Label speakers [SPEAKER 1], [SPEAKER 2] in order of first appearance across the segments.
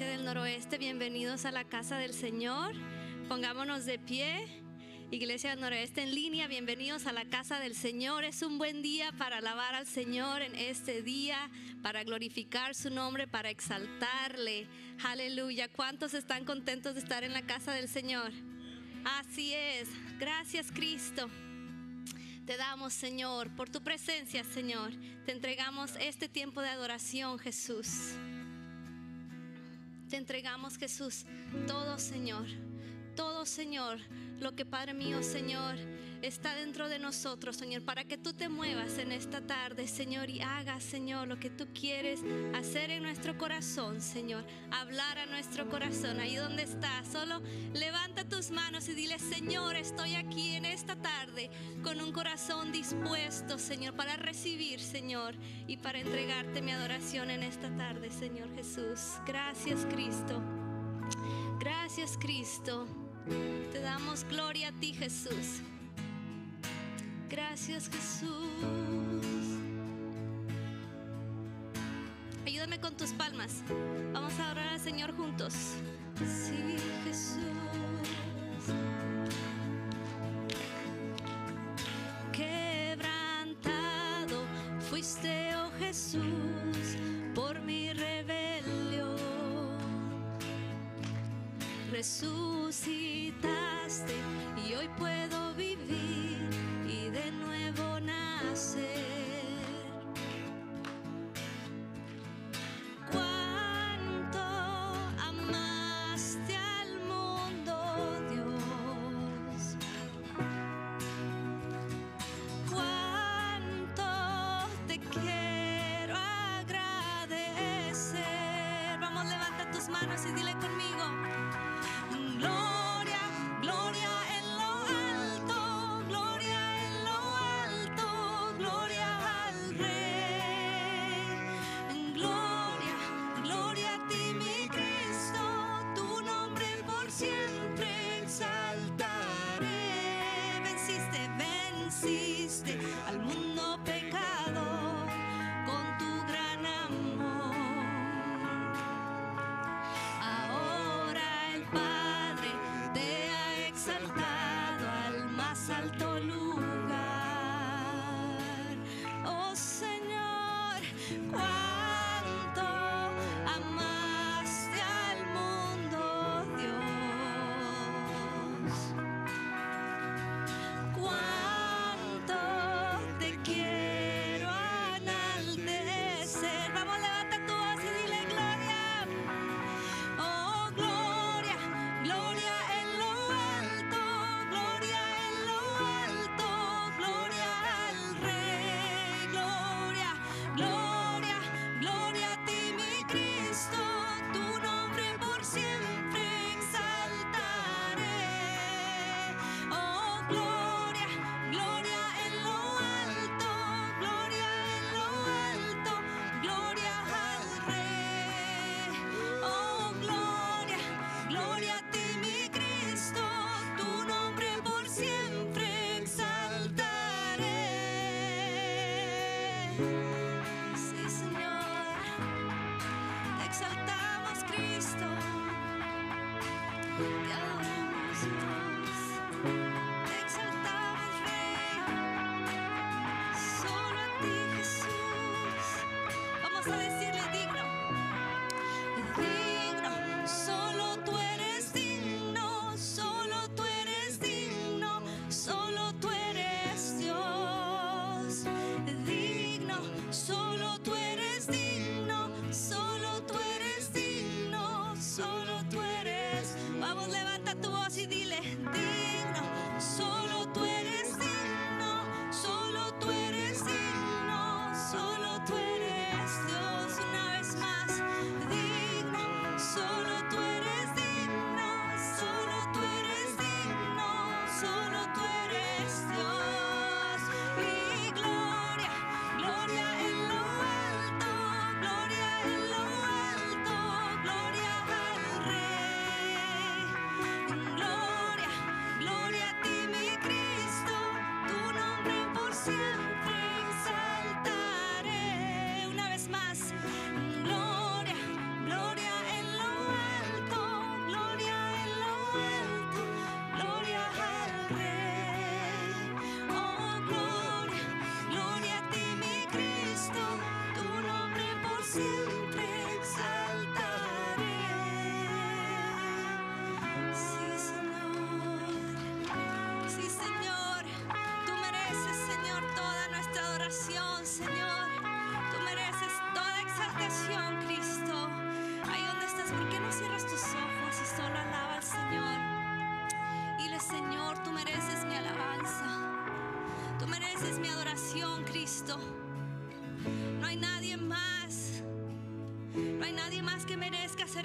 [SPEAKER 1] Iglesia del Noroeste, bienvenidos a la casa del Señor. Pongámonos de pie. Iglesia del Noroeste en línea, bienvenidos a la casa del Señor. Es un buen día para alabar al Señor en este día, para glorificar su nombre, para exaltarle. Aleluya. ¿Cuántos están contentos de estar en la casa del Señor? Así es. Gracias Cristo. Te damos, Señor, por tu presencia, Señor. Te entregamos este tiempo de adoración, Jesús. Te entregamos, Jesús, todo, Señor. Todo, Señor, lo que Padre mío, Señor, está dentro de nosotros, Señor, para que tú te muevas en esta tarde, Señor, y hagas, Señor, lo que tú quieres hacer en nuestro corazón, Señor. Hablar a nuestro corazón, ahí donde estás. Solo levanta tus manos y dile, Señor, estoy aquí en esta tarde con un corazón dispuesto, Señor, para recibir, Señor, y para entregarte mi adoración en esta tarde, Señor Jesús. Gracias, Cristo. Gracias, Cristo. Te damos gloria a ti, Jesús. Gracias, Jesús. Ayúdame con tus palmas. Vamos a orar al Señor juntos. Sí, Jesús. Quebrantado fuiste, oh Jesús, por mi Resucitaste y hoy puedo vivir y de nuevo nacer.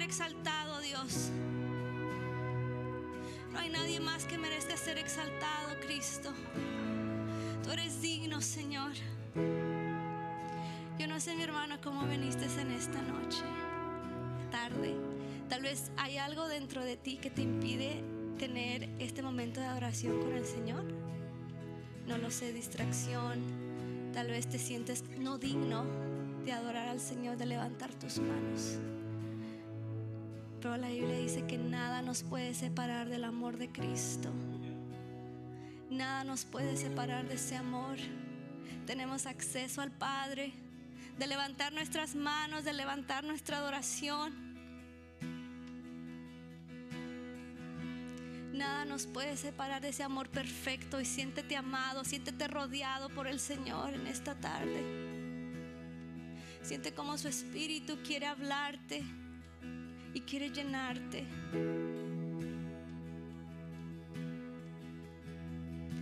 [SPEAKER 1] Exaltado, Dios. No hay nadie más que merezca ser exaltado, Cristo. Tú eres digno, Señor. Yo no sé, mi hermano, cómo viniste en esta noche, tarde. Tal vez hay algo dentro de ti que te impide tener este momento de adoración con el Señor. No lo sé, distracción. Tal vez te sientes no digno de adorar al Señor, de levantar tus manos. Pero la Biblia dice que nada nos puede separar del amor de Cristo. Nada nos puede separar de ese amor. Tenemos acceso al Padre de levantar nuestras manos, de levantar nuestra adoración. Nada nos puede separar de ese amor perfecto y siéntete amado, siéntete rodeado por el Señor en esta tarde. Siente como su espíritu quiere hablarte y quiere llenarte.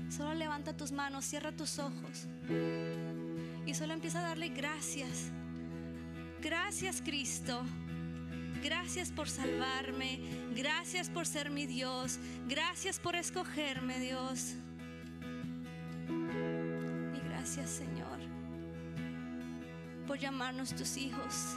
[SPEAKER 1] Solo levanta tus manos, cierra tus ojos. Y solo empieza a darle gracias. Gracias Cristo. Gracias por salvarme. Gracias por ser mi Dios. Gracias por escogerme, Dios. Y gracias, Señor, por llamarnos tus hijos.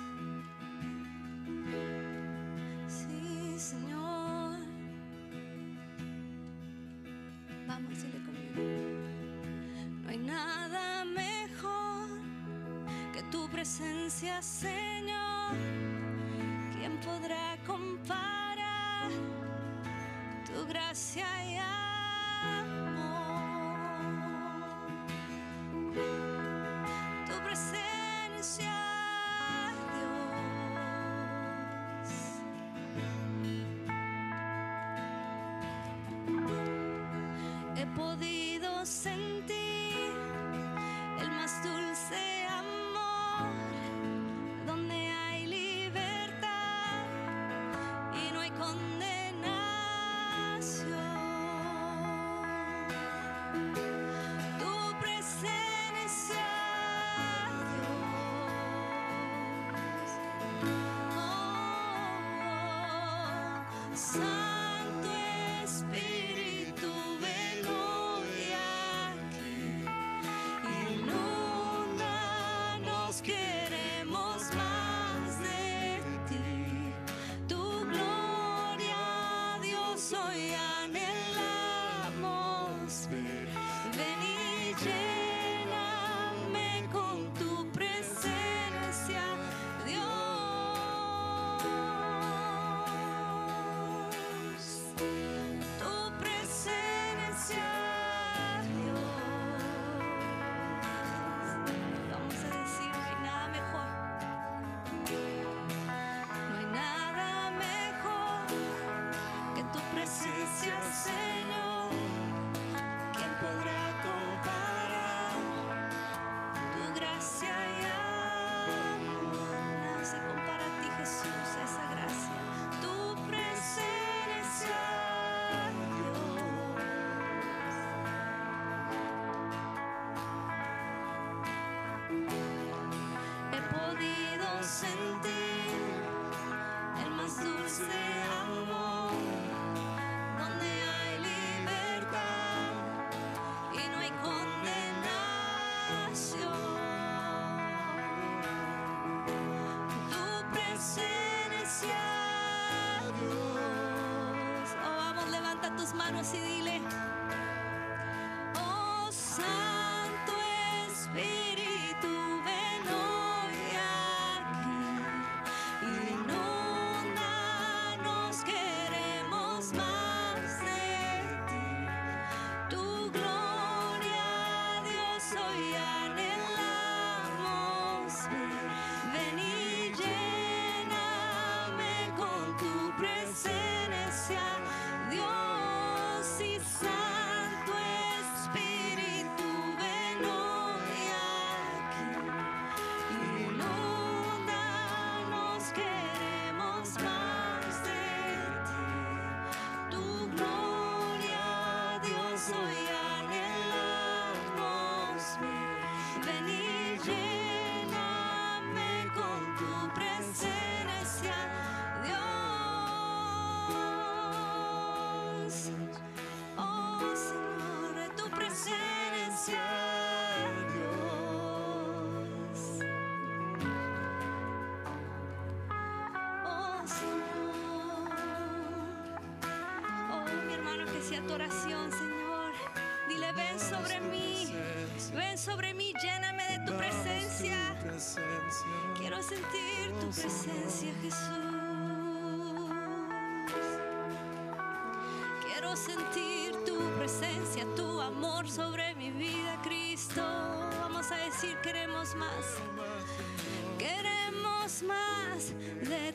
[SPEAKER 1] Señor. ¿Quién podrá comparar tu gracia y Sentir el más dulce amor, donde hay libertad y no hay condenación. Tu presencia. Oh, vamos, levanta tus manos y dile. Oh Santo a tu oración, Señor. Dile, ven sobre mí. Ven sobre mí, lléname de tu presencia. Quiero sentir tu presencia, Jesús. Quiero sentir tu presencia, tu amor sobre mi vida, Cristo. Vamos a decir, queremos más. Queremos más de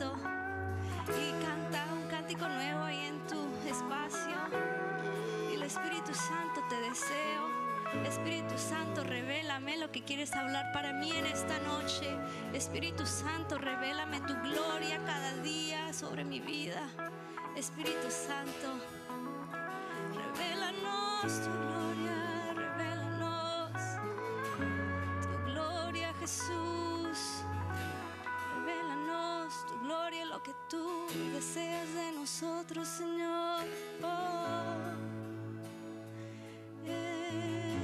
[SPEAKER 1] Y canta un cántico nuevo ahí en tu espacio. Y el Espíritu Santo te deseo. Espíritu Santo, revélame lo que quieres hablar para mí en esta noche. Espíritu Santo, revélame tu gloria cada día sobre mi vida. Espíritu Santo, revelanos tu gloria, que tú deseas de nosotros, Señor. Oh. Eh.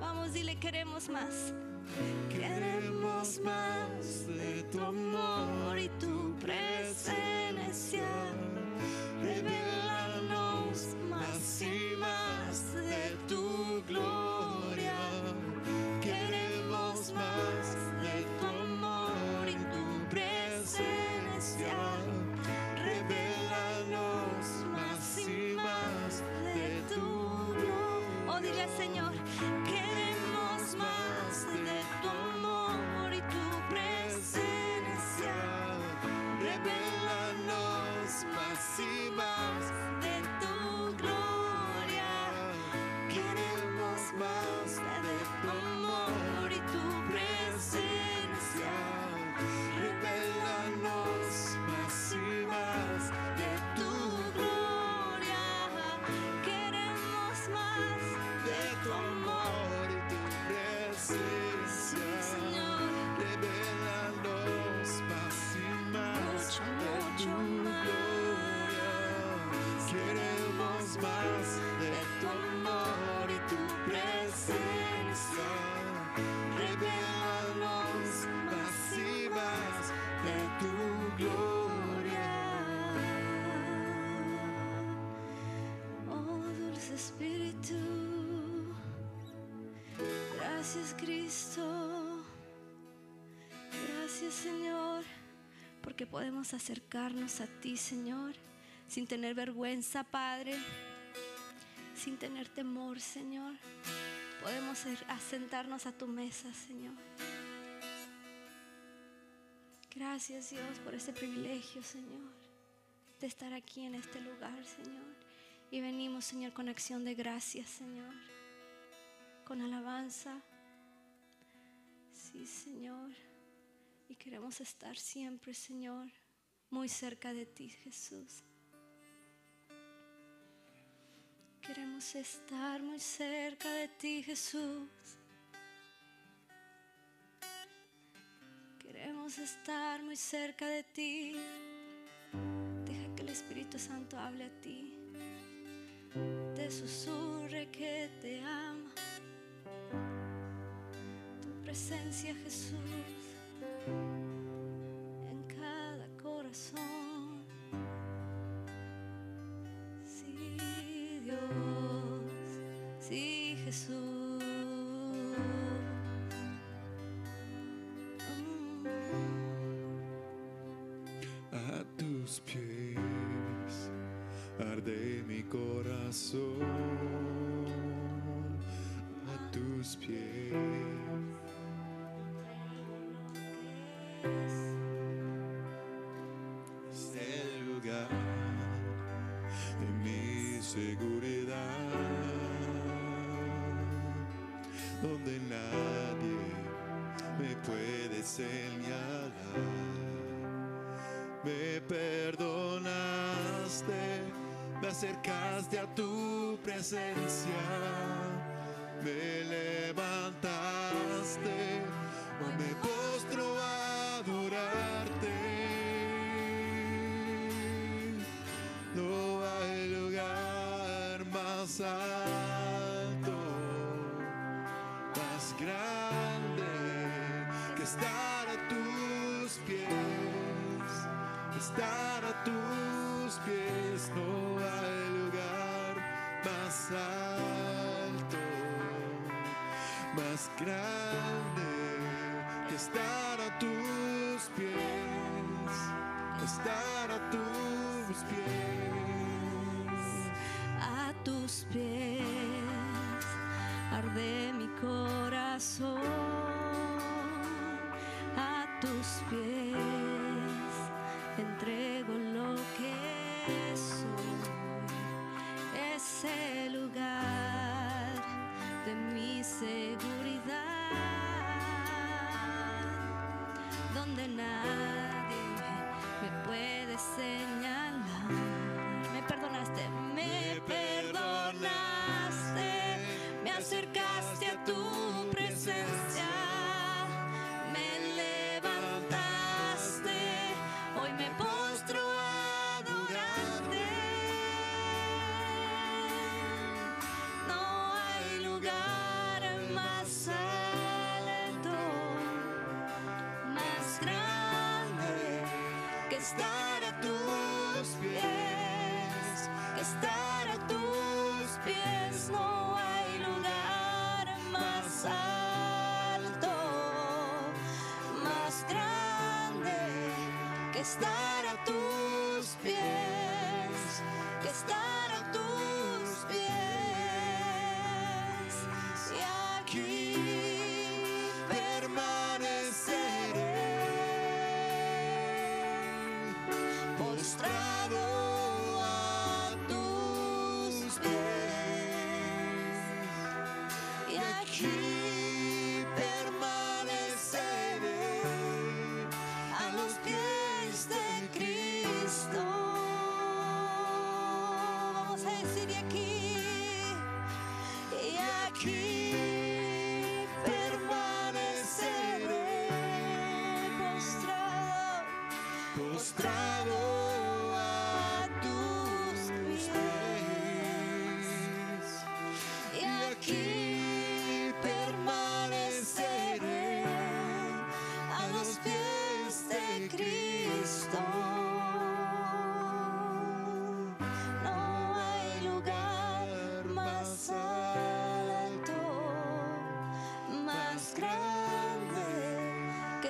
[SPEAKER 1] Vamos, dile, queremos más. Queremos más de tu amor y tu presencia. Cristo, gracias Señor, porque podemos acercarnos a ti, Señor, sin tener vergüenza, Padre, sin tener temor, Señor. Podemos ir a sentarnos a tu mesa, Señor. Gracias Dios por ese privilegio, Señor, de estar aquí en este lugar, Señor. Y venimos, Señor, con acción de gracias, Señor. Con alabanza. Sí, Señor. Y queremos estar siempre, Señor, muy cerca de ti, Jesús. Queremos estar muy cerca de ti, Jesús. Queremos estar muy cerca de ti. Deja que el Espíritu Santo hable a ti. Te susurre que te ama presencia, Jesús, en cada corazón. Sí, Dios, sí, Jesús.
[SPEAKER 2] pies arde mi corazón a tus pies acercaste a tu presencia, me levantaste. es grande estar a tus pies, estar a tus pies, a tus pies
[SPEAKER 1] arde mi corazón, a tus pies.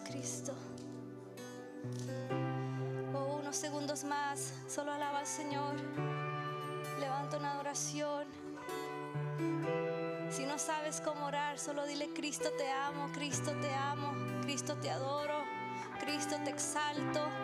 [SPEAKER 1] Cristo. Oh, unos segundos más, solo alaba al Señor. Levanta una adoración. Si no sabes cómo orar, solo dile, Cristo te amo, Cristo te amo, Cristo te adoro, Cristo te exalto.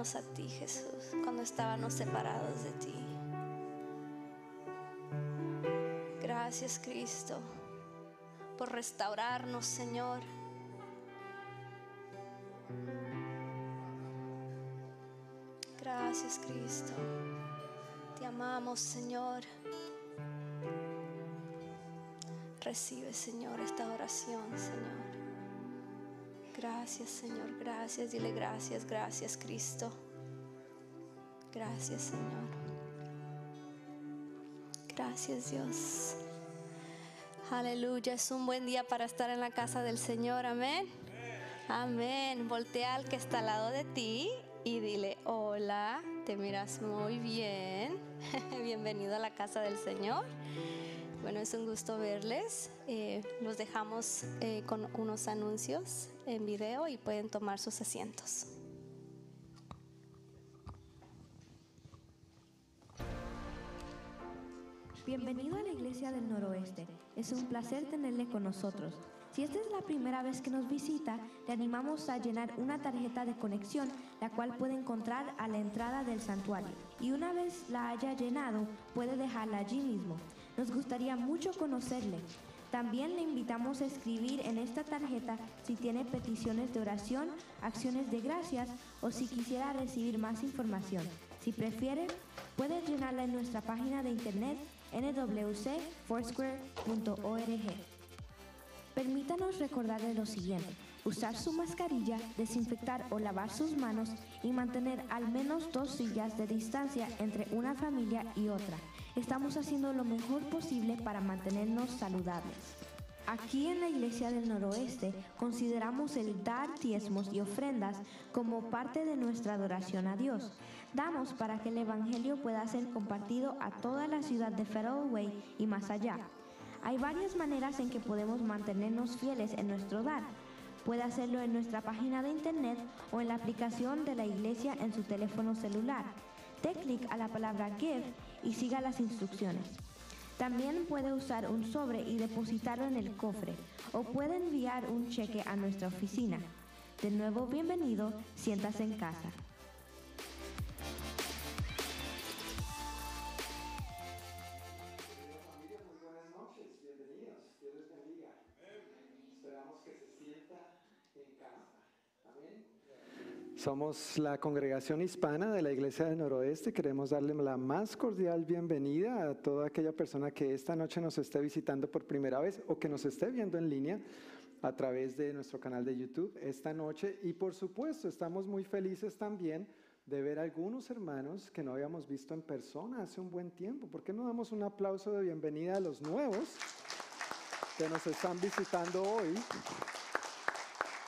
[SPEAKER 1] A ti, Jesús, cuando estábamos separados de ti. Gracias, Cristo, por restaurarnos, Señor. Gracias, Cristo. Te amamos, Señor. Recibe, Señor, esta oración, Señor. Gracias, Señor. Gracias. Dile gracias, gracias, Cristo. Gracias, Señor. Gracias, Dios. Aleluya. Es un buen día para estar en la casa del Señor. Amén. Amén. Voltea al que está al lado de ti y dile, hola, te miras muy bien. Bienvenido a la casa del Señor. Bueno, es un gusto verles. Eh, los dejamos eh, con unos anuncios en video y pueden tomar sus asientos.
[SPEAKER 3] Bienvenido a la Iglesia del Noroeste. Es un placer tenerle con nosotros. Si esta es la primera vez que nos visita, le animamos a llenar una tarjeta de conexión, la cual puede encontrar a la entrada del santuario. Y una vez la haya llenado, puede dejarla allí mismo. Nos gustaría mucho conocerle. También le invitamos a escribir en esta tarjeta si tiene peticiones de oración, acciones de gracias o si quisiera recibir más información. Si prefiere, puede llenarla en nuestra página de internet nwcfoursquare.org. Permítanos recordarle lo siguiente. Usar su mascarilla, desinfectar o lavar sus manos y mantener al menos dos sillas de distancia entre una familia y otra. Estamos haciendo lo mejor posible para mantenernos saludables. Aquí en la Iglesia del Noroeste consideramos el dar diezmos y ofrendas como parte de nuestra adoración a Dios. Damos para que el Evangelio pueda ser compartido a toda la ciudad de Way y más allá. Hay varias maneras en que podemos mantenernos fieles en nuestro dar. Puede hacerlo en nuestra página de internet o en la aplicación de la iglesia en su teléfono celular. Dé clic a la palabra Give y siga las instrucciones. También puede usar un sobre y depositarlo en el cofre o puede enviar un cheque a nuestra oficina. De nuevo, bienvenido, siéntase en casa.
[SPEAKER 4] Somos la congregación hispana de la Iglesia del Noroeste. Queremos darle la más cordial bienvenida a toda aquella persona que esta noche nos esté visitando por primera vez o que nos esté viendo en línea a través de nuestro canal de YouTube esta noche. Y por supuesto, estamos muy felices también de ver a algunos hermanos que no habíamos visto en persona hace un buen tiempo. ¿Por qué no damos un aplauso de bienvenida a los nuevos que nos están visitando hoy?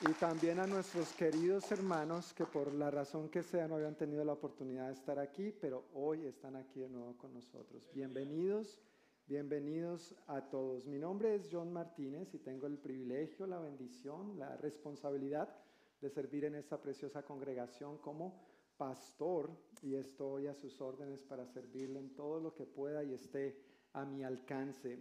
[SPEAKER 4] Y también a nuestros queridos hermanos que por la razón que sea no habían tenido la oportunidad de estar aquí, pero hoy están aquí de nuevo con nosotros. Bienvenidos, bienvenidos a todos. Mi nombre es John Martínez y tengo el privilegio, la bendición, la responsabilidad de servir en esta preciosa congregación como pastor y estoy a sus órdenes para servirle en todo lo que pueda y esté a mi alcance.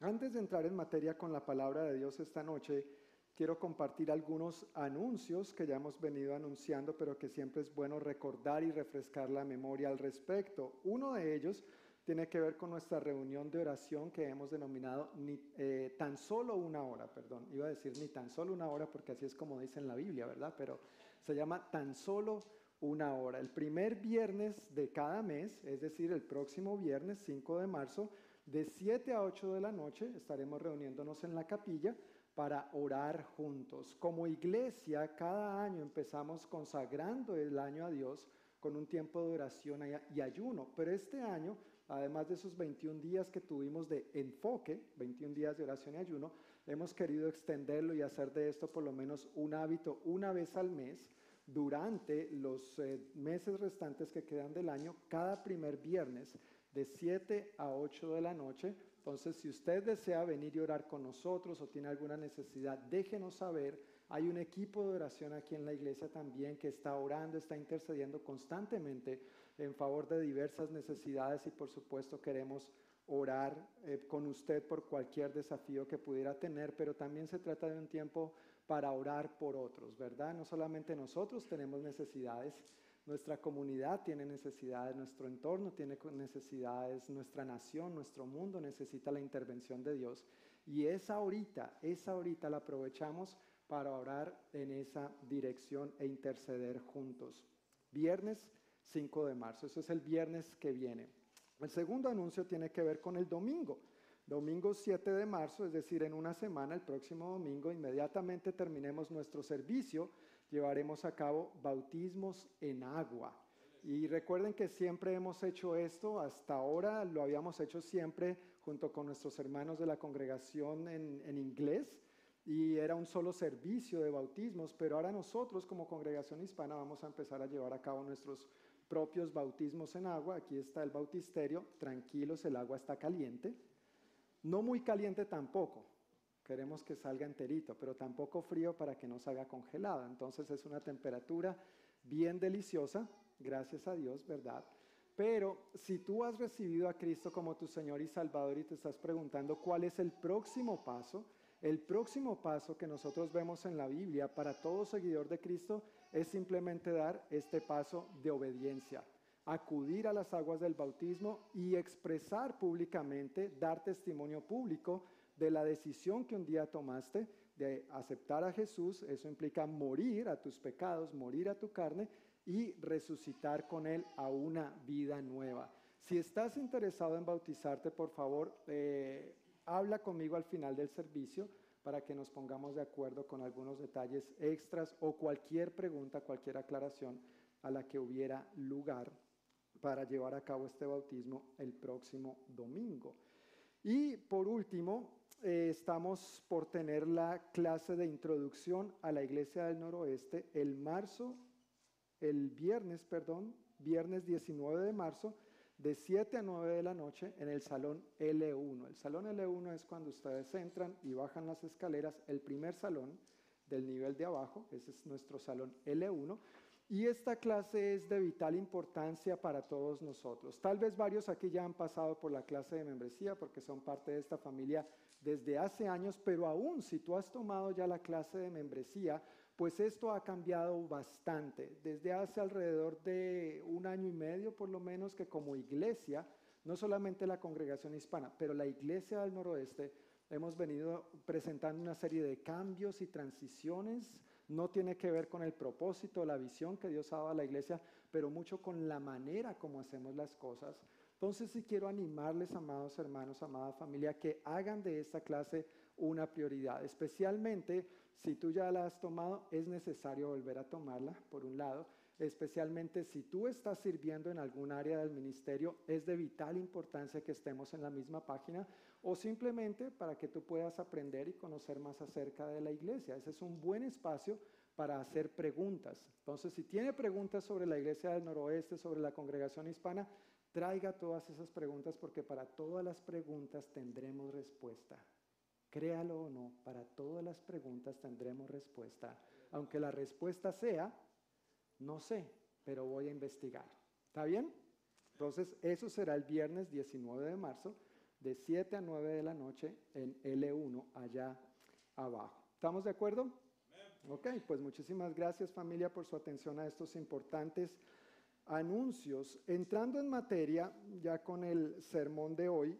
[SPEAKER 4] Antes de entrar en materia con la palabra de Dios esta noche, quiero compartir algunos anuncios que ya hemos venido anunciando, pero que siempre es bueno recordar y refrescar la memoria al respecto. Uno de ellos tiene que ver con nuestra reunión de oración que hemos denominado ni, eh, tan solo una hora, perdón, iba a decir ni tan solo una hora porque así es como dice en la Biblia, ¿verdad? Pero se llama tan solo una hora. El primer viernes de cada mes, es decir, el próximo viernes 5 de marzo, De 7 a 8 de la noche estaremos reuniéndonos en la capilla para orar juntos. Como iglesia, cada año empezamos consagrando el año a Dios con un tiempo de oración y ayuno, pero este año, además de esos 21 días que tuvimos de enfoque, 21 días de oración y ayuno, hemos querido extenderlo y hacer de esto por lo menos un hábito una vez al mes durante los eh, meses restantes que quedan del año, cada primer viernes de 7 a 8 de la noche. Entonces, si usted desea venir y orar con nosotros o tiene alguna necesidad, déjenos saber. Hay un equipo de oración aquí en la iglesia también que está orando, está intercediendo constantemente en favor de diversas necesidades y por supuesto queremos orar eh, con usted por cualquier desafío que pudiera tener, pero también se trata de un tiempo para orar por otros, ¿verdad? No solamente nosotros tenemos necesidades, nuestra comunidad tiene necesidades, nuestro entorno tiene necesidades, nuestra nación, nuestro mundo necesita la intervención de Dios. Y esa ahorita, esa ahorita la aprovechamos para orar en esa dirección e interceder juntos. Viernes 5 de marzo, eso es el viernes que viene. El segundo anuncio tiene que ver con el domingo. Domingo 7 de marzo, es decir, en una semana, el próximo domingo, inmediatamente terminemos nuestro servicio llevaremos a cabo bautismos en agua. Y recuerden que siempre hemos hecho esto, hasta ahora lo habíamos hecho siempre junto con nuestros hermanos de la congregación en, en inglés y era un solo servicio de bautismos, pero ahora nosotros como congregación hispana vamos a empezar a llevar a cabo nuestros propios bautismos en agua. Aquí está el bautisterio, tranquilos, el agua está caliente, no muy caliente tampoco, queremos que salga enterito, pero tampoco frío para que no salga congelado. Entonces es una temperatura bien deliciosa, gracias a Dios, ¿verdad? Pero si tú has recibido a Cristo como tu Señor y Salvador y te estás preguntando cuál es el próximo paso, el próximo paso que nosotros vemos en la Biblia para todo seguidor de Cristo es simplemente dar este paso de obediencia, acudir a las aguas del bautismo y expresar públicamente, dar testimonio público de la decisión que un día tomaste de aceptar a Jesús. Eso implica morir a tus pecados, morir a tu carne y resucitar con Él a una vida nueva. Si estás interesado en bautizarte, por favor, eh, habla conmigo al final del servicio para que nos pongamos de acuerdo con algunos detalles extras o cualquier pregunta, cualquier aclaración a la que hubiera lugar para llevar a cabo este bautismo el próximo domingo. Y por último, eh, estamos por tener la clase de introducción a la Iglesia del Noroeste el marzo, el viernes, perdón, viernes 19 de marzo, de 7 a 9 de la noche en el salón L1. El salón L1 es cuando ustedes entran y bajan las escaleras, el primer salón del nivel de abajo, ese es nuestro salón L1. Y esta clase es de vital importancia para todos nosotros. Tal vez varios aquí ya han pasado por la clase de membresía porque son parte de esta familia desde hace años, pero aún si tú has tomado ya la clase de membresía, pues esto ha cambiado bastante. Desde hace alrededor de un año y medio, por lo menos, que como iglesia, no solamente la congregación hispana, pero la iglesia del noroeste, hemos venido presentando una serie de cambios y transiciones. No tiene que ver con el propósito, la visión que Dios ha dado a la iglesia, pero mucho con la manera como hacemos las cosas. Entonces sí quiero animarles, amados hermanos, amada familia, que hagan de esta clase una prioridad. Especialmente si tú ya la has tomado, es necesario volver a tomarla, por un lado. Especialmente si tú estás sirviendo en algún área del ministerio, es de vital importancia que estemos en la misma página o simplemente para que tú puedas aprender y conocer más acerca de la iglesia. Ese es un buen espacio para hacer preguntas. Entonces, si tiene preguntas sobre la iglesia del noroeste, sobre la congregación hispana, Traiga todas esas preguntas porque para todas las preguntas tendremos respuesta. Créalo o no, para todas las preguntas tendremos respuesta. Aunque la respuesta sea, no sé, pero voy a investigar. ¿Está bien? Entonces, eso será el viernes 19 de marzo, de 7 a 9 de la noche en L1, allá abajo. ¿Estamos de acuerdo? Ok, pues muchísimas gracias familia por su atención a estos importantes anuncios. Entrando en materia, ya con el sermón de hoy,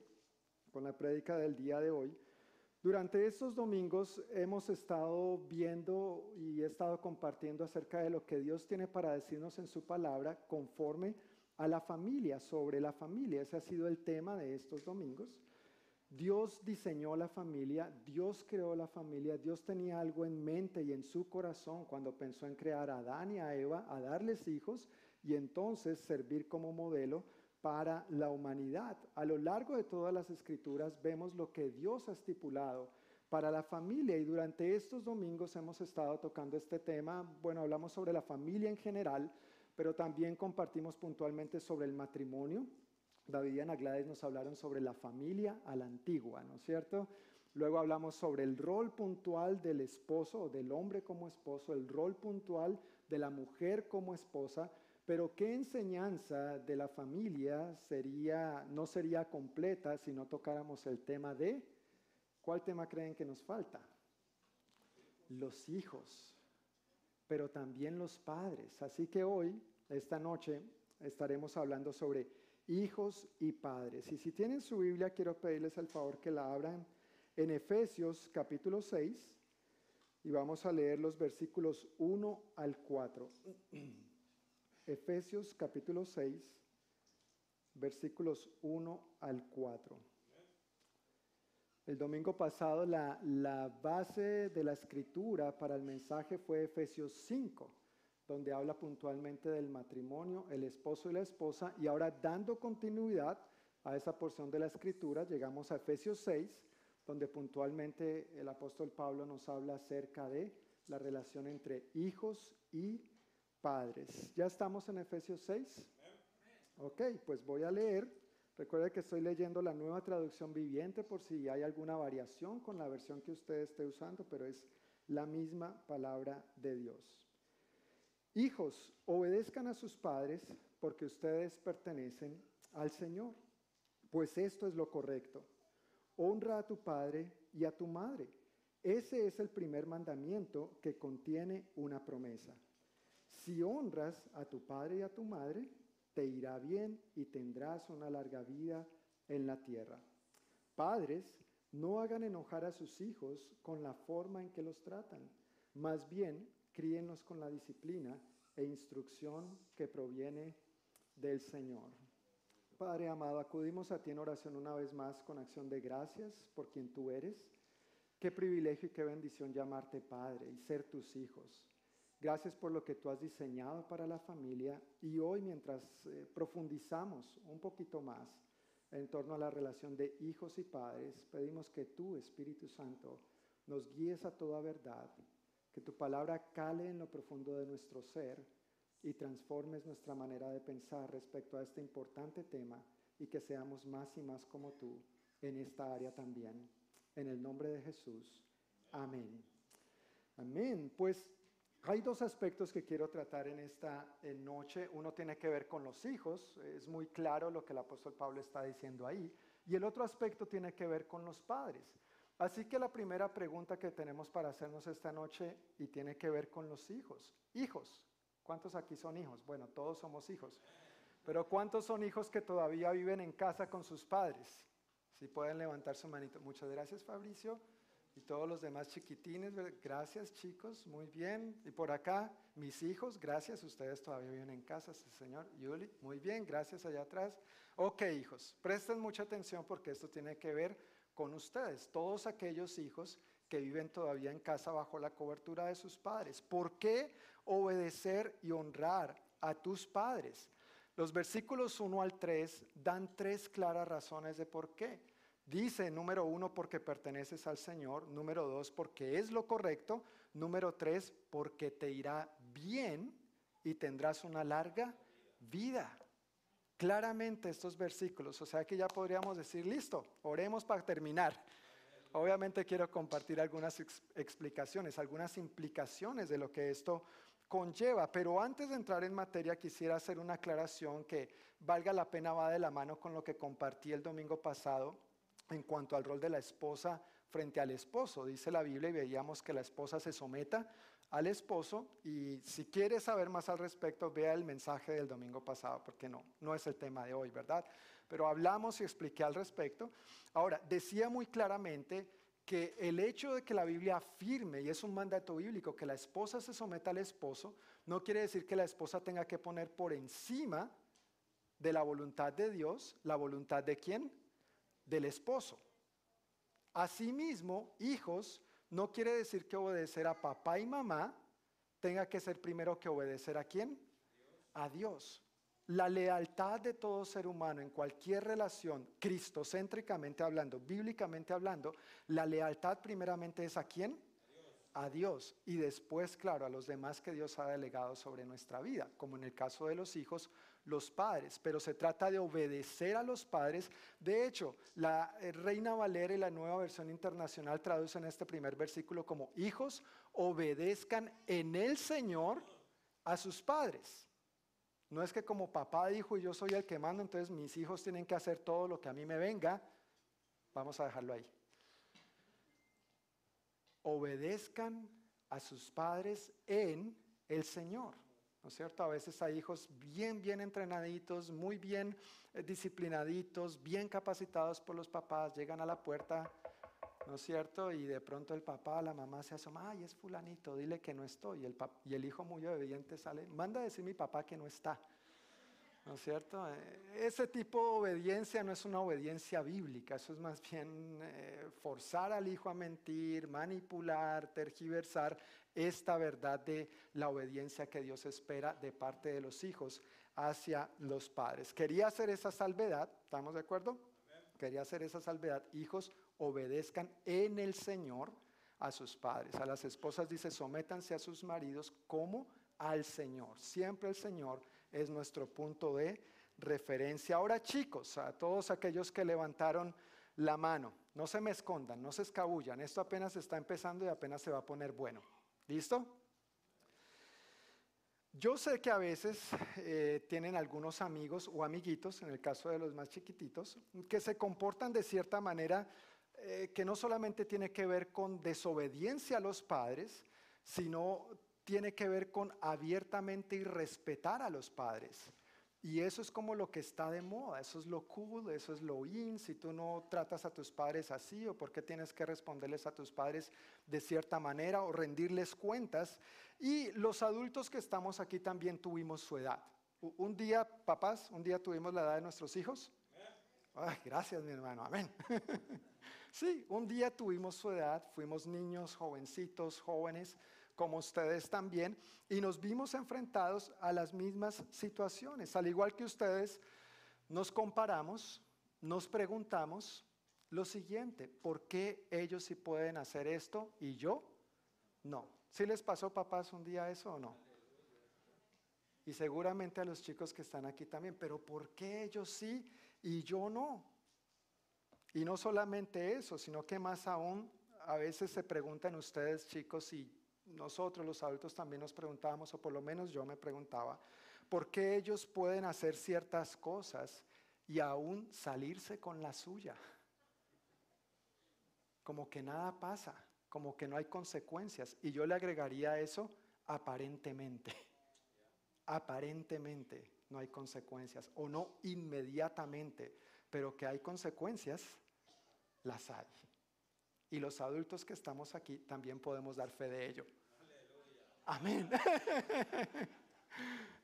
[SPEAKER 4] con la prédica del día de hoy, durante estos domingos hemos estado viendo y he estado compartiendo acerca de lo que Dios tiene para decirnos en su palabra conforme a la familia, sobre la familia. Ese ha sido el tema de estos domingos. Dios diseñó la familia, Dios creó la familia, Dios tenía algo en mente y en su corazón cuando pensó en crear a Adán y a Eva, a darles hijos y entonces servir como modelo para la humanidad. A lo largo de todas las escrituras vemos lo que Dios ha estipulado para la familia y durante estos domingos hemos estado tocando este tema. Bueno, hablamos sobre la familia en general, pero también compartimos puntualmente sobre el matrimonio. David y Ana Gladys nos hablaron sobre la familia a la antigua, ¿no es cierto? Luego hablamos sobre el rol puntual del esposo o del hombre como esposo, el rol puntual de la mujer como esposa, pero qué enseñanza de la familia sería no sería completa si no tocáramos el tema de ¿Cuál tema creen que nos falta? Los hijos, pero también los padres. Así que hoy, esta noche, estaremos hablando sobre hijos y padres. Y si tienen su Biblia, quiero pedirles el favor que la abran en Efesios capítulo 6 y vamos a leer los versículos 1 al 4. Efesios capítulo 6, versículos 1 al 4. El domingo pasado la, base de la escritura para el mensaje fue Efesios 5, donde habla puntualmente del matrimonio, el esposo y la esposa, y ahora dando continuidad a esa porción de la escritura, llegamos a Efesios 6, donde puntualmente el apóstol Pablo nos habla acerca de la relación entre hijos y padres. ¿Ya estamos en Efesios 6? Ok, pues voy a leer Recuerde que estoy leyendo la nueva traducción viviente por si hay alguna variación con la versión que usted esté usando, pero es la misma palabra de Dios. Hijos, obedezcan a sus padres porque ustedes pertenecen al Señor, pues esto es lo correcto. Honra a tu padre y a tu madre. Ese es el primer mandamiento que contiene una promesa. Si honras a tu padre y a tu madre, te irá bien y tendrás una larga vida en la tierra. Padres, no hagan enojar a sus hijos con la forma en que los tratan, más bien críenlos con la disciplina e instrucción que proviene del Señor. Padre amado, acudimos a ti en oración una vez más con acción de gracias por quien tú eres. Qué privilegio y qué bendición llamarte Padre y ser tus hijos. Gracias por lo que tú has diseñado para la familia y hoy mientras eh, profundizamos un poquito más en torno a la relación de hijos y padres, pedimos que tú, Espíritu Santo, nos guíes a toda verdad, que tu palabra cale en lo profundo de nuestro ser y transformes nuestra manera de pensar respecto a este importante tema y que seamos más y más como tú en esta área también. En el nombre de Jesús. Amén. Amén. Pues hay dos aspectos que quiero tratar en esta noche. Uno tiene que ver con los hijos, es muy claro lo que el apóstol Pablo está diciendo ahí. Y el otro aspecto tiene que ver con los padres. Así que la primera pregunta que tenemos para hacernos esta noche y tiene que ver con los hijos. Hijos, ¿cuántos aquí son hijos? Bueno, todos somos hijos. Pero ¿cuántos son hijos que todavía viven en casa con sus padres? Si pueden levantar su manito. Muchas gracias, Fabricio. Y todos los demás chiquitines, gracias chicos, muy bien. Y por acá, mis hijos, gracias, ustedes todavía viven en casa, señor. Yuli, muy bien, gracias allá atrás. Ok, hijos, presten mucha atención porque esto tiene que ver con ustedes, todos aquellos hijos que viven todavía en casa bajo la cobertura de sus padres. ¿Por qué obedecer y honrar a tus padres? Los versículos 1 al 3 dan tres claras razones de por qué. Dice, número uno, porque perteneces al Señor. Número dos, porque es lo correcto. Número tres, porque te irá bien y tendrás una larga vida. Claramente estos versículos, o sea que ya podríamos decir, listo, oremos para terminar. Obviamente quiero compartir algunas explicaciones, algunas implicaciones de lo que esto conlleva, pero antes de entrar en materia quisiera hacer una aclaración que valga la pena, va de la mano con lo que compartí el domingo pasado en cuanto al rol de la esposa frente al esposo. Dice la Biblia y veíamos que la esposa se someta al esposo y si quiere saber más al respecto, vea el mensaje del domingo pasado, porque no, no es el tema de hoy, ¿verdad? Pero hablamos y expliqué al respecto. Ahora, decía muy claramente que el hecho de que la Biblia afirme, y es un mandato bíblico, que la esposa se someta al esposo, no quiere decir que la esposa tenga que poner por encima de la voluntad de Dios, la voluntad de quién? Del esposo. Asimismo, hijos, no quiere decir que obedecer a papá y mamá tenga que ser primero que obedecer a quién? A Dios. La lealtad de todo ser humano en cualquier relación, cristocéntricamente hablando, bíblicamente hablando, la lealtad primeramente es a quién? A Dios. Y después, claro, a los demás que Dios ha delegado sobre nuestra vida, como en el caso de los hijos, los padres, pero se trata de obedecer a los padres. De hecho, la eh, Reina Valera y la nueva versión internacional traducen este primer versículo como hijos, obedezcan en el Señor a sus padres. No es que como papá dijo y yo soy el que mando, entonces mis hijos tienen que hacer todo lo que a mí me venga. Vamos a dejarlo ahí. Obedezcan a sus padres en el Señor. ¿no es cierto? A veces hay hijos bien, bien entrenaditos, muy bien eh, disciplinaditos, bien capacitados por los papás, llegan a la puerta, ¿no es cierto? Y de pronto el papá, la mamá se asoma, ay, es fulanito, dile que no estoy. Y el, y el hijo muy obediente sale, manda a decir mi papá que no está. ¿No es cierto? Eh, ese tipo de obediencia no es una obediencia bíblica, eso es más bien eh, forzar al hijo a mentir, manipular, tergiversar esta verdad de la obediencia que Dios espera de parte de los hijos hacia los padres. Quería hacer esa salvedad, ¿estamos de acuerdo? Quería hacer esa salvedad, hijos obedezcan en el Señor a sus padres. A las esposas dice, sométanse a sus maridos como al Señor. Siempre el Señor es nuestro punto de referencia. Ahora chicos, a todos aquellos que levantaron la mano, no se me escondan, no se escabullan, esto apenas está empezando y apenas se va a poner bueno. ¿Listo? Yo sé que a veces eh, tienen algunos amigos o amiguitos, en el caso de los más chiquititos, que se comportan de cierta manera eh, que no solamente tiene que ver con desobediencia a los padres, sino tiene que ver con abiertamente y respetar a los padres. Y eso es como lo que está de moda, eso es lo cool, eso es lo in. Si tú no tratas a tus padres así, o por qué tienes que responderles a tus padres de cierta manera, o rendirles cuentas. Y los adultos que estamos aquí también tuvimos su edad. Un día, papás, un día tuvimos la edad de nuestros hijos. Gracias, mi hermano, amén. sí, un día tuvimos su edad, fuimos niños, jovencitos, jóvenes como ustedes también, y nos vimos enfrentados a las mismas situaciones. Al igual que ustedes, nos comparamos, nos preguntamos lo siguiente, ¿por qué ellos sí pueden hacer esto y yo no? ¿Sí les pasó, papás, un día eso o no? Y seguramente a los chicos que están aquí también, pero ¿por qué ellos sí y yo no? Y no solamente eso, sino que más aún a veces se preguntan ustedes, chicos, si nosotros los adultos también nos preguntábamos, o por lo menos yo me preguntaba, ¿por qué ellos pueden hacer ciertas cosas y aún salirse con la suya? Como que nada pasa, como que no hay consecuencias. Y yo le agregaría eso aparentemente. Aparentemente no hay consecuencias, o no inmediatamente, pero que hay consecuencias, las hay. Y los adultos que estamos aquí también podemos dar fe de ello. Amén.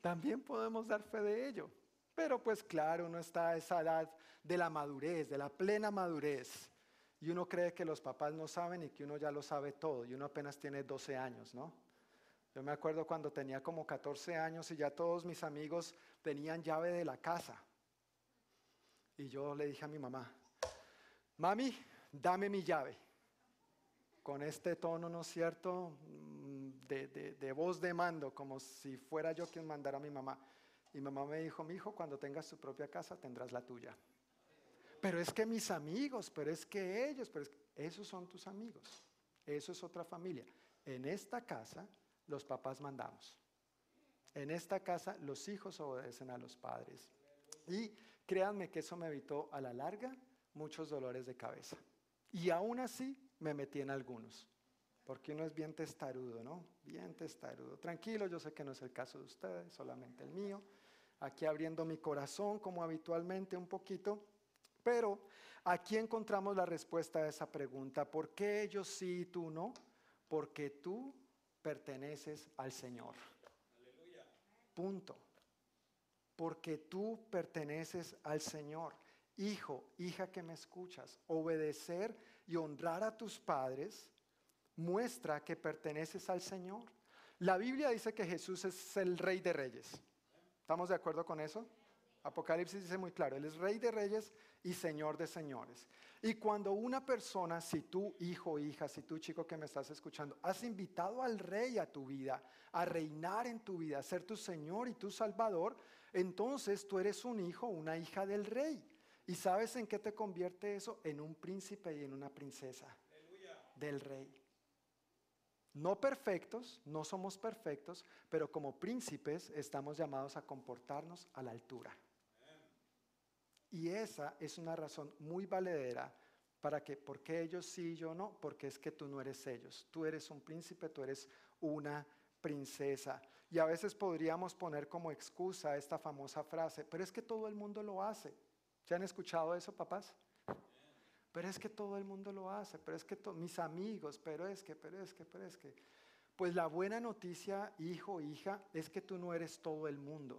[SPEAKER 4] También podemos dar fe de ello. Pero pues claro, uno está a esa edad de la madurez, de la plena madurez. Y uno cree que los papás no saben y que uno ya lo sabe todo. Y uno apenas tiene 12 años, ¿no? Yo me acuerdo cuando tenía como 14 años y ya todos mis amigos tenían llave de la casa. Y yo le dije a mi mamá, mami, dame mi llave. Con este tono, ¿no es cierto? De, voz de mando, como si fuera yo quien mandara a mi mamá. Y mamá me dijo, mi hijo, cuando tengas tu propia casa tendrás la tuya. Pero es que mis amigos, pero es que ellos, pero esos son tus amigos. Eso es otra familia. En esta casa los papás mandamos. En esta casa los hijos obedecen a los padres. Y créanme que eso me evitó a la larga muchos dolores de cabeza. Y aún así me metí en algunos porque uno es bien testarudo, ¿no? Bien testarudo. Tranquilo, yo sé que no es el caso de ustedes, solamente el mío. Aquí abriendo mi corazón como habitualmente un poquito, pero aquí encontramos la respuesta a esa pregunta. ¿Por qué ellos sí y tú no? Porque tú perteneces al Señor. Punto. Porque tú perteneces al Señor. Hijo, hija que me escuchas, obedecer y honrar a tus padres muestra que perteneces al Señor. La Biblia dice que Jesús es el rey de reyes. ¿Estamos de acuerdo con eso? Apocalipsis dice muy claro, Él es rey de reyes y señor de señores. Y cuando una persona, si tú hijo, hija, si tú chico que me estás escuchando, has invitado al rey a tu vida, a reinar en tu vida, a ser tu señor y tu salvador, entonces tú eres un hijo, una hija del rey. ¿Y sabes en qué te convierte eso? En un príncipe y en una princesa del rey. No perfectos, no somos perfectos, pero como príncipes estamos llamados a comportarnos a la altura. Y esa es una razón muy valedera para que, ¿por qué ellos sí y yo no? Porque es que tú no eres ellos. Tú eres un príncipe, tú eres una princesa. Y a veces podríamos poner como excusa esta famosa frase, pero es que todo el mundo lo hace. ¿Ya han escuchado eso, papás? Pero es que todo el mundo lo hace, pero es que mis amigos, pero es que, pero es que, pero es que. Pues la buena noticia, hijo, hija, es que tú no eres todo el mundo.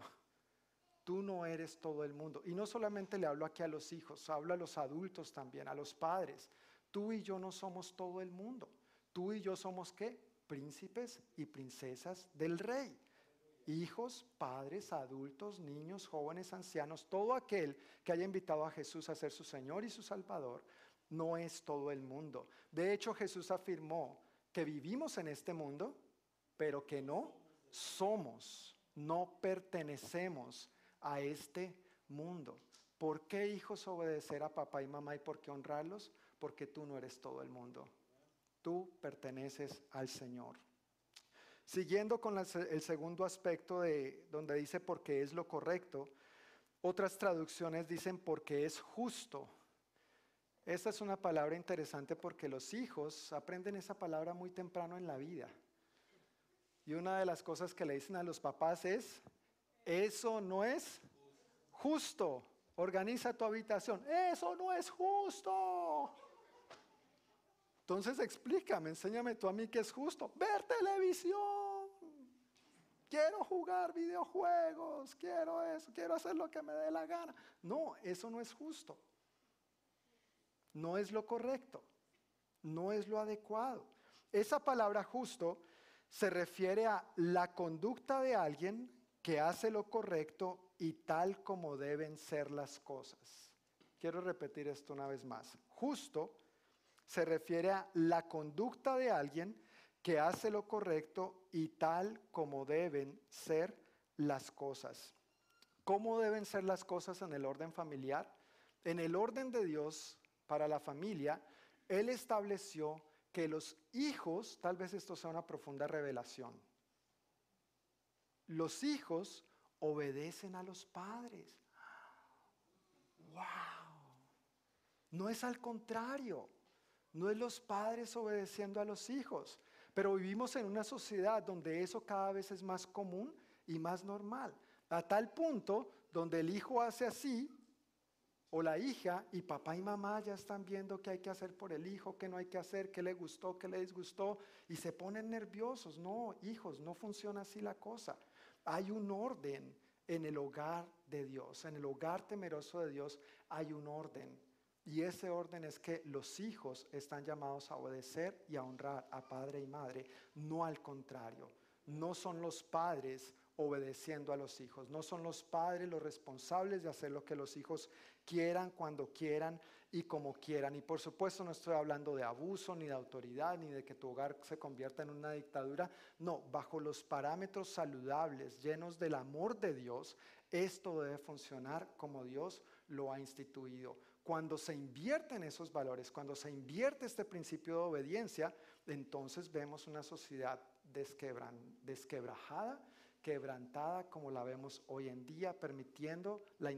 [SPEAKER 4] Tú no eres todo el mundo. Y no solamente le hablo aquí a los hijos, hablo a los adultos también, a los padres. Tú y yo no somos todo el mundo. Tú y yo somos qué? Príncipes y princesas del rey. Hijos, padres, adultos, niños, jóvenes, ancianos, todo aquel que haya invitado a Jesús a ser su Señor y su Salvador, no es todo el mundo. De hecho, Jesús afirmó que vivimos en este mundo, pero que no somos, no pertenecemos a este mundo. ¿Por qué hijos obedecer a papá y mamá y por qué honrarlos? Porque tú no eres todo el mundo. Tú perteneces al Señor. Siguiendo con el segundo aspecto de donde dice porque es lo correcto, otras traducciones dicen porque es justo. Esta es una palabra interesante porque los hijos aprenden esa palabra muy temprano en la vida. Y una de las cosas que le dicen a los papás es, eso no es justo. Organiza tu habitación. Eso no es justo. Entonces explícame, enséñame tú a mí qué es justo. Ver televisión. Quiero jugar videojuegos. Quiero eso. Quiero hacer lo que me dé la gana. No, eso no es justo. No es lo correcto. No es lo adecuado. Esa palabra justo se refiere a la conducta de alguien que hace lo correcto y tal como deben ser las cosas. Quiero repetir esto una vez más. Justo se refiere a la conducta de alguien que hace lo correcto y tal como deben ser las cosas. ¿Cómo deben ser las cosas en el orden familiar? En el orden de Dios para la familia, Él estableció que los hijos, tal vez esto sea una profunda revelación, los hijos obedecen a los padres. ¡Wow! No es al contrario. No es los padres obedeciendo a los hijos. Pero vivimos en una sociedad donde eso cada vez es más común y más normal. A tal punto donde el hijo hace así o la hija y papá y mamá ya están viendo qué hay que hacer por el hijo, qué no hay que hacer, qué le gustó, qué le disgustó y se ponen nerviosos. No, hijos, no funciona así la cosa. Hay un orden en el hogar de Dios, en el hogar temeroso de Dios hay un orden. Y ese orden es que los hijos están llamados a obedecer y a honrar a padre y madre, no al contrario. No son los padres obedeciendo a los hijos. No son los padres los responsables de hacer lo que los hijos quieran, cuando quieran y como quieran. Y por supuesto no estoy hablando de abuso, ni de autoridad, ni de que tu hogar se convierta en una dictadura. No, bajo los parámetros saludables, llenos del amor de Dios, esto debe funcionar como Dios lo ha instituido. Cuando se invierten esos valores, cuando se invierte este principio de obediencia, entonces vemos una sociedad desquebrajada quebrantada como la vemos hoy en día, permitiendo la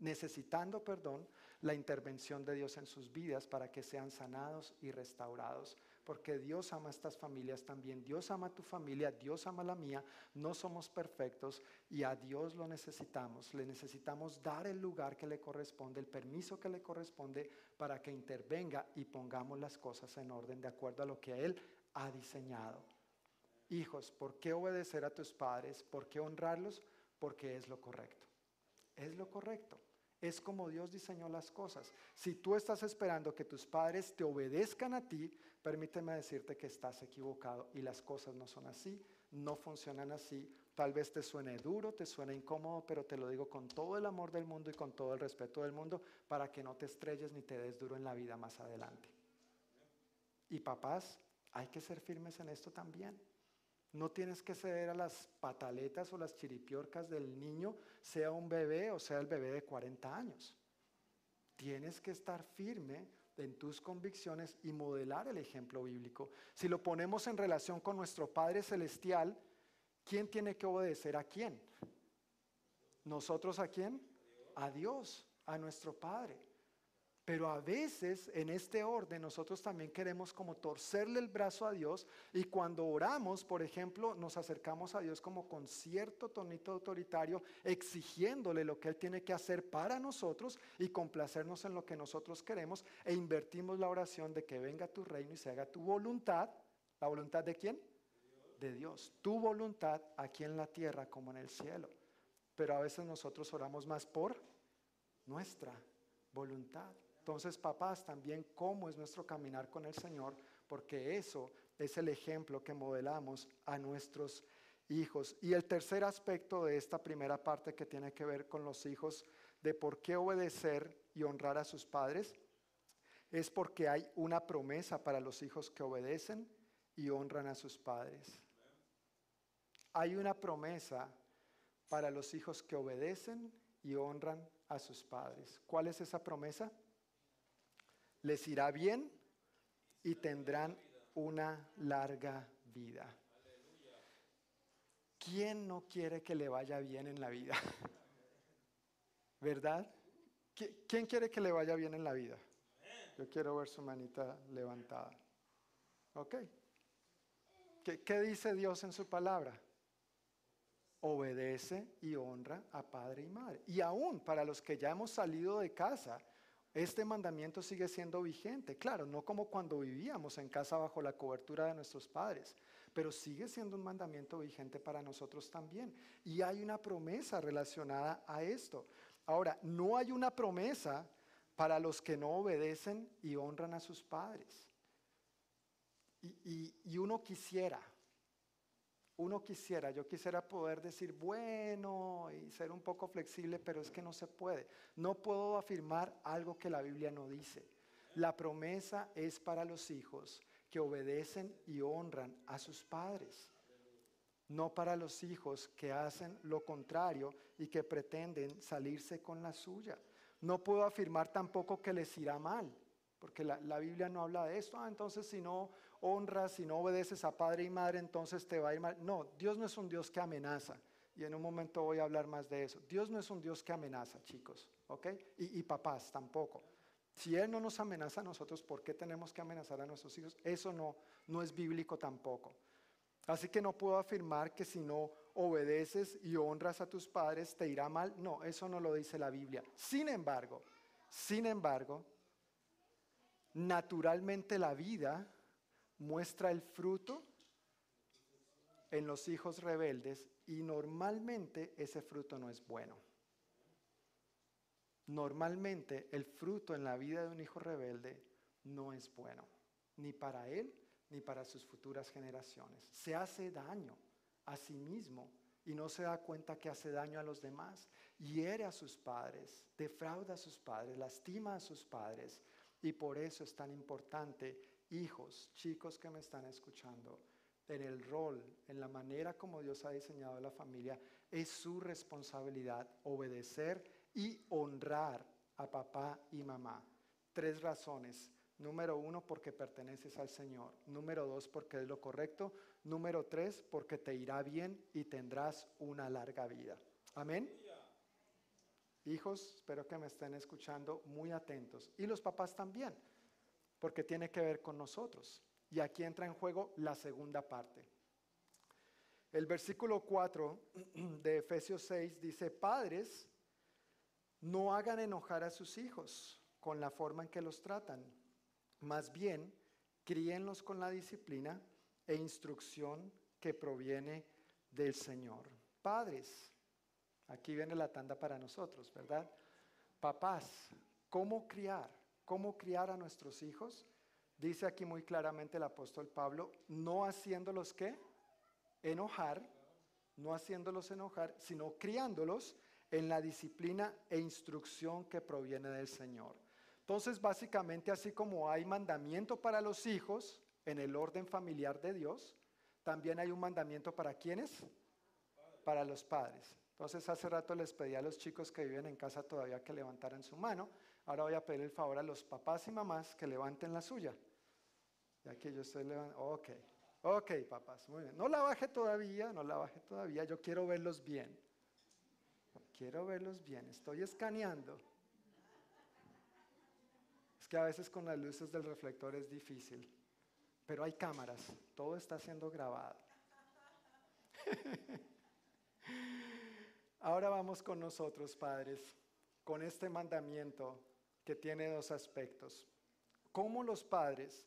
[SPEAKER 4] necesitando, perdón, la intervención de Dios en sus vidas para que sean sanados y restaurados. Porque Dios ama a estas familias también, Dios ama a tu familia, Dios ama a la mía, no somos perfectos y a Dios lo necesitamos. Le necesitamos dar el lugar que le corresponde, el permiso que le corresponde para que intervenga y pongamos las cosas en orden de acuerdo a lo que Él ha diseñado. Hijos, ¿por qué obedecer a tus padres? ¿Por qué honrarlos? Porque es lo correcto. Es lo correcto. Es como Dios diseñó las cosas. Si tú estás esperando que tus padres te obedezcan a ti, permíteme decirte que estás equivocado y las cosas no son así, no funcionan así. Tal vez te suene duro, te suene incómodo, pero te lo digo con todo el amor del mundo y con todo el respeto del mundo para que no te estrelles ni te des duro en la vida más adelante. Y papás, hay que ser firmes en esto también. No tienes que ceder a las pataletas o las chiripiorcas del niño, sea un bebé o sea el bebé de 40 años. Tienes que estar firme en tus convicciones y modelar el ejemplo bíblico. Si lo ponemos en relación con nuestro Padre Celestial, ¿quién tiene que obedecer a quién? ¿Nosotros a quién? A Dios, a nuestro Padre. Pero a veces en este orden nosotros también queremos como torcerle el brazo a Dios y cuando oramos, por ejemplo, nos acercamos a Dios como con cierto tonito autoritario, exigiéndole lo que Él tiene que hacer para nosotros y complacernos en lo que nosotros queremos e invertimos la oración de que venga tu reino y se haga tu voluntad. ¿La voluntad de quién? De Dios. Tu voluntad aquí en la tierra como en el cielo. Pero a veces nosotros oramos más por nuestra voluntad. Entonces, papás, también cómo es nuestro caminar con el Señor, porque eso es el ejemplo que modelamos a nuestros hijos. Y el tercer aspecto de esta primera parte que tiene que ver con los hijos, de por qué obedecer y honrar a sus padres, es porque hay una promesa para los hijos que obedecen y honran a sus padres. Hay una promesa para los hijos que obedecen y honran a sus padres. ¿Cuál es esa promesa? Les irá bien y tendrán una larga vida. ¿Quién no quiere que le vaya bien en la vida? ¿Verdad? ¿Quién quiere que le vaya bien en la vida? Yo quiero ver su manita levantada. ¿Ok? ¿Qué, ¿Qué, dice Dios en su palabra? Obedece y honra a padre y madre. Y aún para los que ya hemos salido de casa, este mandamiento sigue siendo vigente, claro, no como cuando vivíamos en casa bajo la cobertura de nuestros padres, pero sigue siendo un mandamiento vigente para nosotros también. Y hay una promesa relacionada a esto. Ahora, no hay una promesa para los que no obedecen y honran a sus padres. Y, uno quisiera, uno quisiera, yo quisiera poder decir, bueno, y ser un poco flexible, pero es que no se puede. No puedo afirmar algo que la Biblia no dice. La promesa es para los hijos que obedecen y honran a sus padres, no para los hijos que hacen lo contrario y que pretenden salirse con la suya. No puedo afirmar tampoco que les irá mal, porque la, Biblia no habla de esto. Ah, entonces si no honras, si no obedeces a padre y madre, entonces te va a ir mal. No, Dios no es un Dios que amenaza. Y en un momento voy a hablar más de eso. Dios no es un Dios que amenaza, chicos, ¿ok? Y, y papás tampoco. Si Él no nos amenaza a nosotros, ¿por qué tenemos que amenazar a nuestros hijos? Eso no, no es bíblico tampoco. Así que no puedo afirmar que si no obedeces y honras a tus padres te irá mal. No, eso no lo dice la Biblia. Sin embargo, sin embargo, naturalmente la vida muestra el fruto en los hijos rebeldes y normalmente ese fruto no es bueno. Normalmente el fruto en la vida de un hijo rebelde no es bueno, ni para él ni para sus futuras generaciones. Se hace daño a sí mismo y no se da cuenta que hace daño a los demás. Hiere a sus padres, defrauda a sus padres, lastima a sus padres. Y por eso es tan importante hijos, chicos que me están escuchando, en el rol, en la manera como Dios ha diseñado la familia, es su responsabilidad obedecer y honrar a papá y mamá. Tres razones. Número uno, porque perteneces al Señor. Número dos, porque es lo correcto. Número tres, porque te irá bien y tendrás una larga vida. Amén. Hijos, espero que me estén escuchando muy atentos. Y los papás también porque tiene que ver con nosotros. Y aquí entra en juego la segunda parte. El versículo 4 de Efesios 6 dice, padres, no hagan enojar a sus hijos con la forma en que los tratan. Más bien, críenlos con la disciplina e instrucción que proviene del Señor. Padres, aquí viene la tanda para nosotros, ¿verdad? papás, ¿cómo criar? ¿Cómo criar a nuestros hijos? Dice aquí muy claramente el apóstol Pablo, no haciéndolos qué? Enojar, no haciéndolos enojar, sino criándolos en la disciplina e instrucción que proviene del Señor. Entonces, básicamente, así como hay mandamiento para los hijos en el orden familiar de Dios, también hay un mandamiento para quienes? Para los padres. Entonces, hace rato les pedí a los chicos que viven en casa todavía que levantaran su mano. Ahora voy a pedir el favor a los papás y mamás que levanten la suya. Ya que yo estoy levantando. Ok, ok, papás, muy bien. No la baje todavía, no la baje todavía. Yo quiero verlos bien. Quiero verlos bien. Estoy escaneando. Es que a veces con las luces del reflector es difícil. Pero hay cámaras. Todo está siendo grabado. Ahora vamos con nosotros, padres, con este mandamiento que tiene dos aspectos. ¿Cómo los padres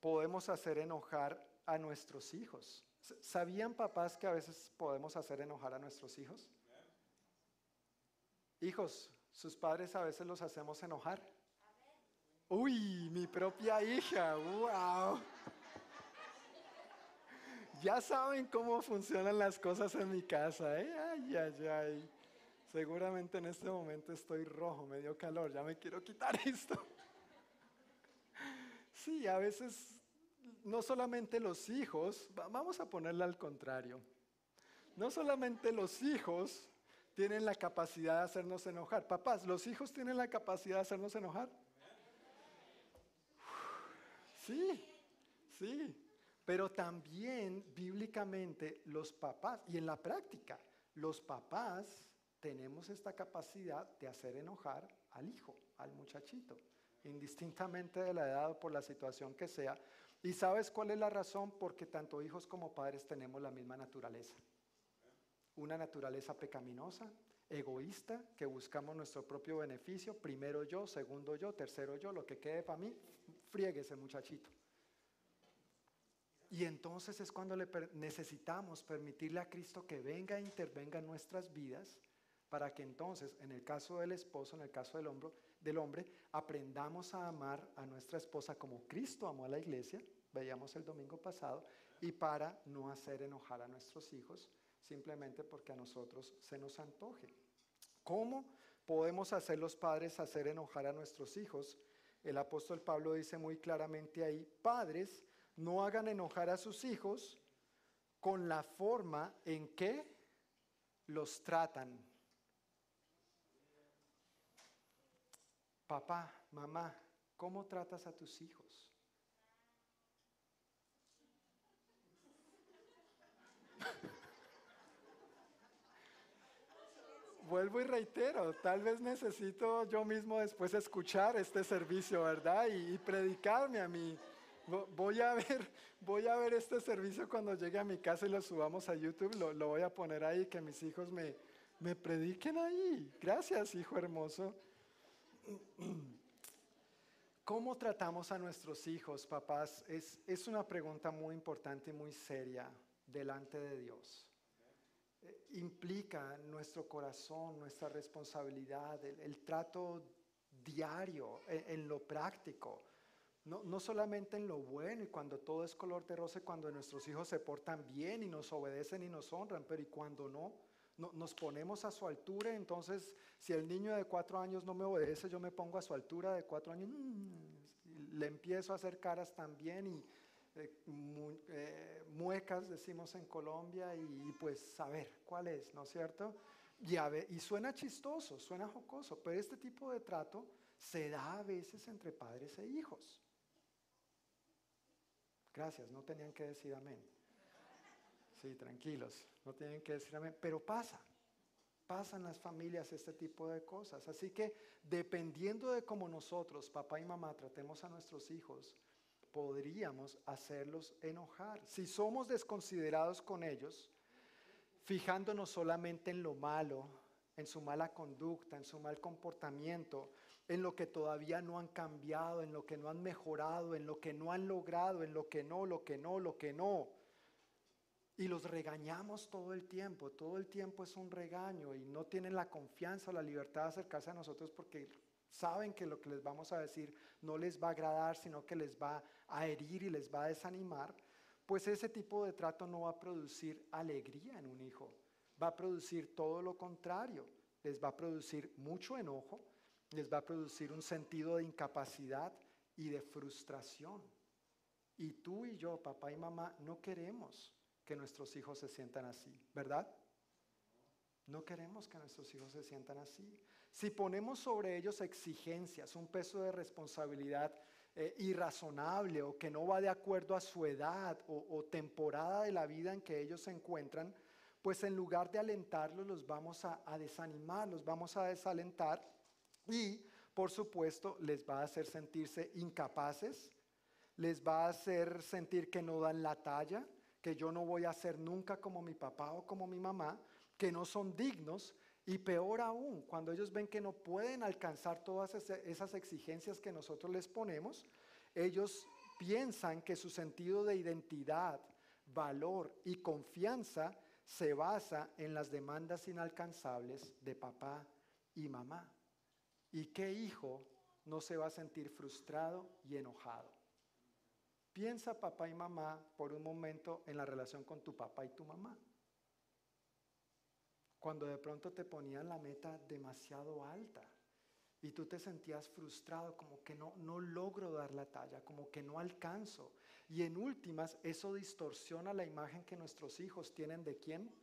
[SPEAKER 4] podemos hacer enojar a nuestros hijos? ¿Sabían papás que a veces podemos hacer enojar a nuestros hijos? Hijos, sus padres a veces los hacemos enojar. Uy, mi propia hija, wow. Ya saben cómo funcionan las cosas en mi casa, ¿eh? Ay, ay, ay. Seguramente en este momento estoy rojo, me dio calor, ya me quiero quitar esto. Sí, a veces no solamente los hijos, vamos a ponerle al contrario, no solamente los hijos tienen la capacidad de hacernos enojar. Papás, ¿los hijos tienen la capacidad de hacernos enojar? Sí, sí. Pero también bíblicamente los papás, y en la práctica, los papás tenemos esta capacidad de hacer enojar al hijo, al muchachito, indistintamente de la edad o por la situación que sea. ¿Y sabes cuál es la razón? Porque tanto hijos como padres tenemos la misma naturaleza. Una naturaleza pecaminosa, egoísta, que buscamos nuestro propio beneficio, primero yo, segundo yo, tercero yo, lo que quede para mí, friegue ese muchachito. Y entonces es cuando necesitamos permitirle a Cristo que venga e intervenga en nuestras vidas para que entonces, en el caso del esposo, en el caso del, hombre, del hombre, aprendamos a amar a nuestra esposa como Cristo amó a la iglesia, veíamos el domingo pasado, y para no hacer enojar a nuestros hijos, simplemente porque a nosotros se nos antoje. ¿Cómo podemos hacer los padres hacer enojar a nuestros hijos? El apóstol Pablo dice muy claramente ahí, padres, no hagan enojar a sus hijos con la forma en que los tratan. Papá, mamá, ¿cómo tratas a tus hijos? Vuelvo y reitero, tal vez necesito yo mismo después escuchar este servicio, ¿verdad? Y, predicarme a mí. Voy a ver, voy a ver este servicio cuando llegue a mi casa y lo subamos a YouTube. Lo, lo voy a poner ahí, que mis hijos me, me prediquen ahí. Gracias, hijo hermoso. ¿Cómo tratamos a nuestros hijos, papás? Es, es una pregunta muy importante y muy seria delante de Dios. Eh, implica nuestro corazón, nuestra responsabilidad, el, trato diario, en, en lo práctico. No, no, solamente en lo bueno y cuando todo es color de rosa, cuando nuestros hijos se portan bien y nos obedecen y nos honran, pero y cuando no, no, nos ponemos a su altura, entonces si el niño de cuatro años no me obedece, yo me pongo a su altura de cuatro años, mm, le empiezo a hacer caras también y eh, eh, muecas, decimos en Colombia, y, pues saber cuál es, ¿no es cierto? Y suena chistoso, suena jocoso, pero este tipo de trato se da a veces entre padres e hijos. Gracias, no tenían que decir amén. Sí, tranquilos, no tienen que decir amén, pero pasa. Pasan las familias este tipo de cosas. Así que dependiendo de cómo nosotros, papá y mamá, tratemos a nuestros hijos, podríamos hacerlos enojar. Si somos desconsiderados con ellos, fijándonos solamente en lo malo, en su mala conducta, en su mal comportamiento, en lo que todavía no han cambiado, en lo que no han mejorado, en lo que no han logrado, en lo que no, lo que no, lo que no. Y los regañamos todo el tiempo, todo el tiempo es un regaño y no tienen la confianza o la libertad de acercarse a nosotros porque saben que lo que les vamos a decir no les va a agradar, sino que les va a herir y les va a desanimar, pues ese tipo de trato no va a producir alegría en un hijo, va a producir todo lo contrario, les va a producir mucho enojo, les va a producir un sentido de incapacidad y de frustración. Y tú y yo, papá y mamá, no queremos que nuestros hijos se sientan así, ¿verdad? No queremos que nuestros hijos se sientan así. Si ponemos sobre ellos exigencias, un peso de responsabilidad eh, irrazonable o que no va de acuerdo a su edad o, temporada de la vida en que ellos se encuentran, pues en lugar de alentarlos los vamos a, a desanimar, los vamos a desalentar y por supuesto les va a hacer sentirse incapaces, les va a hacer sentir que no dan la talla, que yo no voy a ser nunca como mi papá o como mi mamá, que no son dignos y peor aún, cuando ellos ven que no pueden alcanzar todas esas exigencias que nosotros les ponemos, ellos piensan que su sentido de identidad, valor y confianza se basa en las demandas inalcanzables de papá y mamá. ¿Y qué hijo no se va a sentir frustrado y enojado? Piensa papá y mamá por un momento en la relación con tu papá y tu mamá. Cuando de pronto te ponían la meta demasiado alta y tú te sentías frustrado, como que no, no logro dar la talla, como que no alcanzo. Y en últimas, eso distorsiona la imagen que nuestros hijos tienen de quién?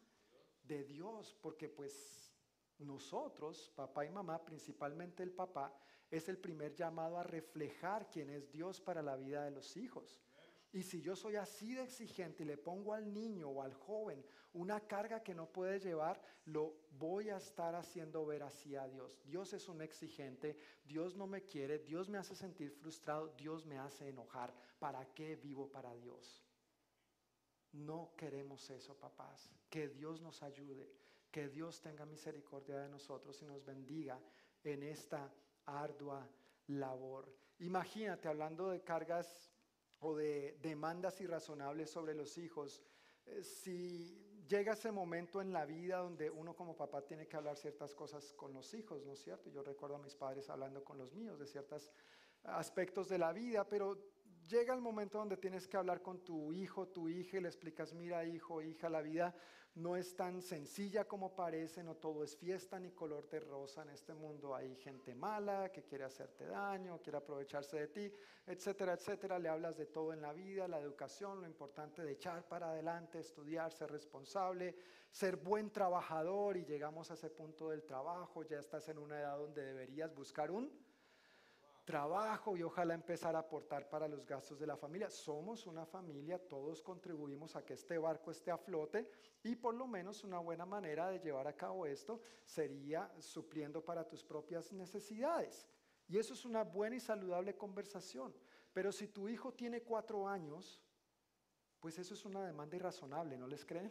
[SPEAKER 4] De Dios, porque pues nosotros, papá y mamá, principalmente el papá, es el primer llamado a reflejar quién es Dios para la vida de los hijos. Y si yo soy así de exigente y le pongo al niño o al joven una carga que no puede llevar, lo voy a estar haciendo ver así a Dios. Dios es un exigente, Dios no me quiere, Dios me hace sentir frustrado, Dios me hace enojar. ¿Para qué vivo para Dios? No queremos eso, papás. Que Dios nos ayude, que Dios tenga misericordia de nosotros y nos bendiga en esta ardua labor. Imagínate, hablando de cargas o de demandas irrazonables sobre los hijos, eh, si llega ese momento en la vida donde uno como papá tiene que hablar ciertas cosas con los hijos, ¿no es cierto? Yo recuerdo a mis padres hablando con los míos de ciertos aspectos de la vida, pero llega el momento donde tienes que hablar con tu hijo, tu hija y le explicas, mira hijo, hija, la vida no es tan sencilla como parece, no todo es fiesta ni color de rosa en este mundo. Hay gente mala que quiere hacerte daño, quiere aprovecharse de ti, etcétera, etcétera. Le hablas de todo en la vida, la educación, lo importante de echar para adelante, estudiar, ser responsable, ser buen trabajador y llegamos a ese punto del trabajo, ya estás en una edad donde deberías buscar un trabajo y ojalá empezar a aportar para los gastos de la familia. Somos una familia, todos contribuimos a que este barco esté a flote y por lo menos una buena manera de llevar a cabo esto sería supliendo para tus propias necesidades. Y eso es una buena y saludable conversación. Pero si tu hijo tiene cuatro años, pues eso es una demanda irrazonable, ¿no les creen?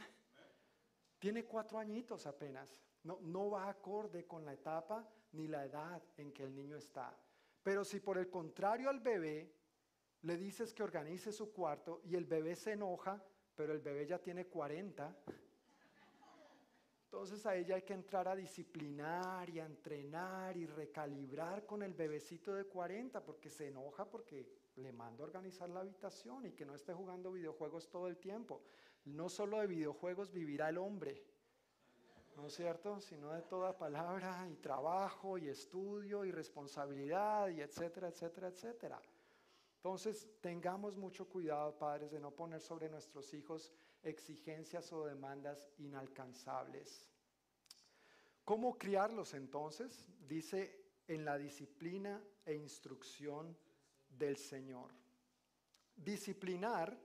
[SPEAKER 4] Tiene cuatro añitos apenas. No, no va acorde con la etapa ni la edad en que el niño está. Pero si por el contrario al bebé le dices que organice su cuarto y el bebé se enoja, pero el bebé ya tiene 40, entonces a ella hay que entrar a disciplinar y a entrenar y recalibrar con el bebecito de 40 porque se enoja porque le mando a organizar la habitación y que no esté jugando videojuegos todo el tiempo. No solo de videojuegos vivirá el hombre, ¿no es cierto? Sino de toda palabra y trabajo y estudio y responsabilidad y etcétera, etcétera, etcétera. Entonces, tengamos mucho cuidado, padres, de no poner sobre nuestros hijos exigencias o demandas inalcanzables. ¿Cómo criarlos entonces? Dice en la disciplina e instrucción del Señor. Disciplinar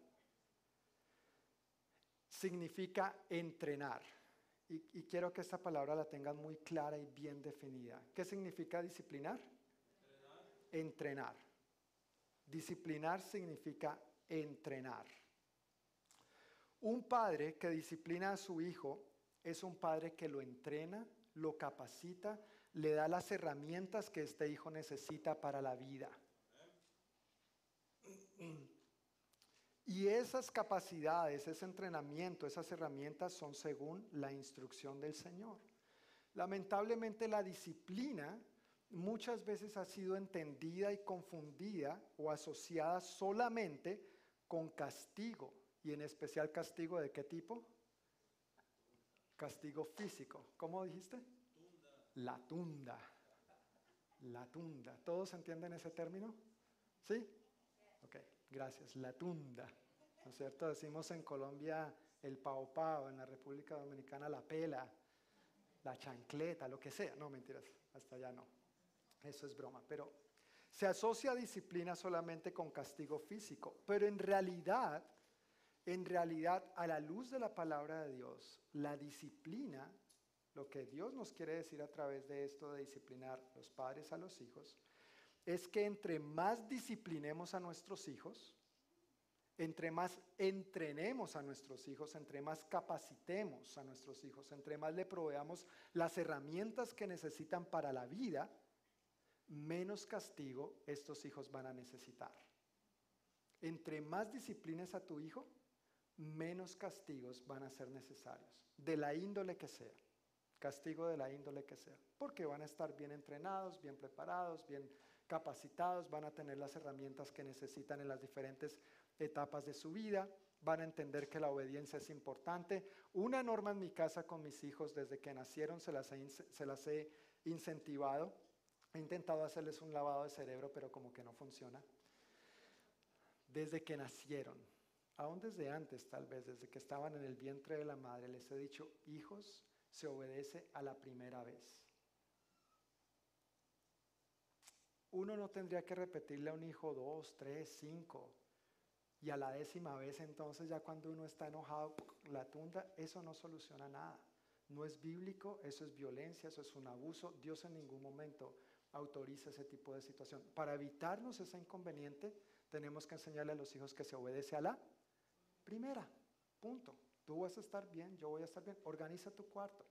[SPEAKER 4] significa entrenar. Y, quiero que esta palabra la tengan muy clara y bien definida. ¿Qué significa disciplinar? Entrenar. Disciplinar significa entrenar. Un padre que disciplina a su hijo es un padre que lo entrena, lo capacita, le da las herramientas que este hijo necesita para la vida. Y esas capacidades, ese entrenamiento, esas herramientas son según la instrucción del Señor. Lamentablemente la disciplina muchas veces ha sido entendida y confundida o asociada solamente con castigo, y en especial castigo de qué tipo? Castigo físico. ¿Cómo dijiste? La tunda. La tunda. ¿Todos entienden ese término? ¿Sí? Ok, gracias. La tunda. ¿No es cierto? Decimos en Colombia el pao en la República Dominicana la pela, la chancleta, lo que sea. No, mentiras, hasta allá no. Eso es broma. Pero se asocia disciplina solamente con castigo físico. Pero en realidad, en realidad, a la luz de la palabra de Dios, la disciplina, lo que Dios nos quiere decir a través de esto de disciplinar los padres a los hijos, es que entre más disciplinemos a nuestros hijos, entre más entrenemos a nuestros hijos, entre más capacitemos a nuestros hijos, entre más le proveamos las herramientas que necesitan para la vida, menos castigo estos hijos van a necesitar. Entre más disciplines a tu hijo, menos castigos van a ser necesarios, de la índole que sea, castigo de la índole que sea, porque van a estar bien entrenados, bien preparados, bien capacitados, van a tener las herramientas que necesitan en las diferentes etapas de su vida, van a entender que la obediencia es importante. Una norma en mi casa con mis hijos desde que nacieron se las he, se las he incentivado. He intentado hacerles un lavado de cerebro, pero como que no funciona. Desde que nacieron, aún desde antes tal vez, desde que estaban en el vientre de la madre, les he dicho, hijos, se obedece a la primera vez. Uno no tendría que repetirle a un hijo dos, tres, cinco. Y a la décima vez entonces ya cuando uno está enojado, la tunda, eso no soluciona nada. No es bíblico, eso es violencia, eso es un abuso. Dios en ningún momento autoriza ese tipo de situación. Para evitarnos ese inconveniente, tenemos que enseñarle a los hijos que se obedece a la primera. Punto. Tú vas a estar bien, yo voy a estar bien. Organiza tu cuarto.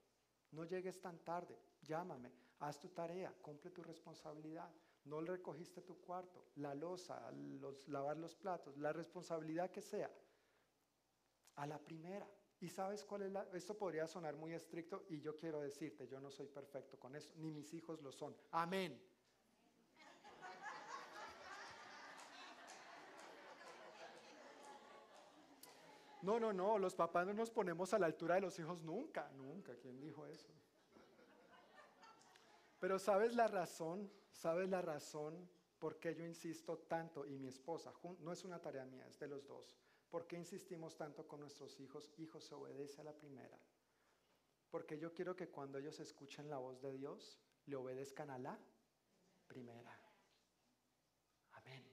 [SPEAKER 4] No llegues tan tarde. Llámame. Haz tu tarea. Cumple tu responsabilidad no recogiste tu cuarto, la losa, lavar los platos, la responsabilidad que sea, a la primera. ¿Y sabes cuál es la? Esto podría sonar muy estricto y yo quiero decirte, yo no soy perfecto con eso, ni mis hijos lo son. Amén. No, no, no, los papás no nos ponemos a la altura de los hijos nunca, nunca. ¿Quién dijo eso? Pero ¿sabes la razón? ¿Sabes la razón por qué yo insisto tanto y mi esposa? No es una tarea mía, es de los dos. ¿Por qué insistimos tanto con nuestros hijos? Hijos, se obedece a la primera. Porque yo quiero que cuando ellos escuchen la voz de Dios, le obedezcan a la primera. Amén.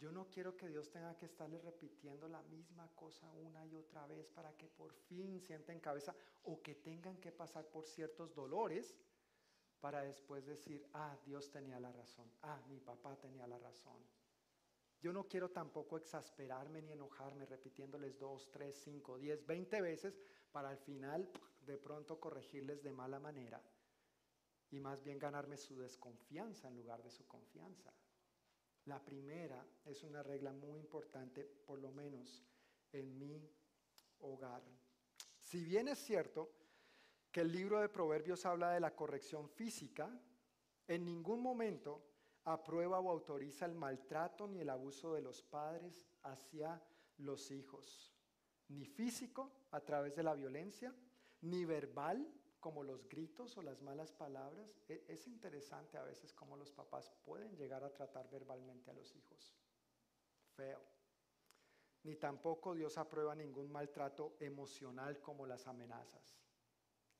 [SPEAKER 4] Yo no quiero que Dios tenga que estarle repitiendo la misma cosa una y otra vez para que por fin sienten cabeza o que tengan que pasar por ciertos dolores para después decir, ah, Dios tenía la razón, ah, mi papá tenía la razón. Yo no quiero tampoco exasperarme ni enojarme repitiéndoles dos, tres, cinco, diez, veinte veces para al final de pronto corregirles de mala manera y más bien ganarme su desconfianza en lugar de su confianza. La primera es una regla muy importante, por lo menos en mi hogar. Si bien es cierto que el libro de Proverbios habla de la corrección física, en ningún momento aprueba o autoriza el maltrato ni el abuso de los padres hacia los hijos, ni físico a través de la violencia, ni verbal como los gritos o las malas palabras, e, es interesante a veces cómo los papás pueden llegar a tratar verbalmente a los hijos. Feo. Ni tampoco Dios aprueba ningún maltrato emocional como las amenazas.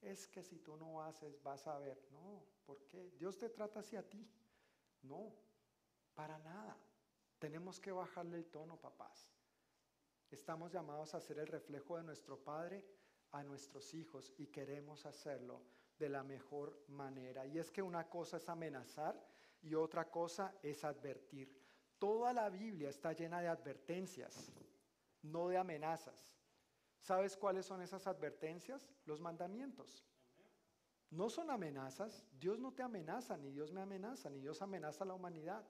[SPEAKER 4] Es que si tú no haces, vas a ver. No, ¿por qué? Dios te trata así a ti. No, para nada. Tenemos que bajarle el tono, papás. Estamos llamados a ser el reflejo de nuestro Padre a nuestros hijos y queremos hacerlo de la mejor manera. Y es que una cosa es amenazar y otra cosa es advertir. Toda la Biblia está llena de advertencias, no de amenazas. ¿Sabes cuáles son esas advertencias? Los mandamientos. No son amenazas. Dios no te amenaza, ni Dios me amenaza, ni Dios amenaza a la humanidad.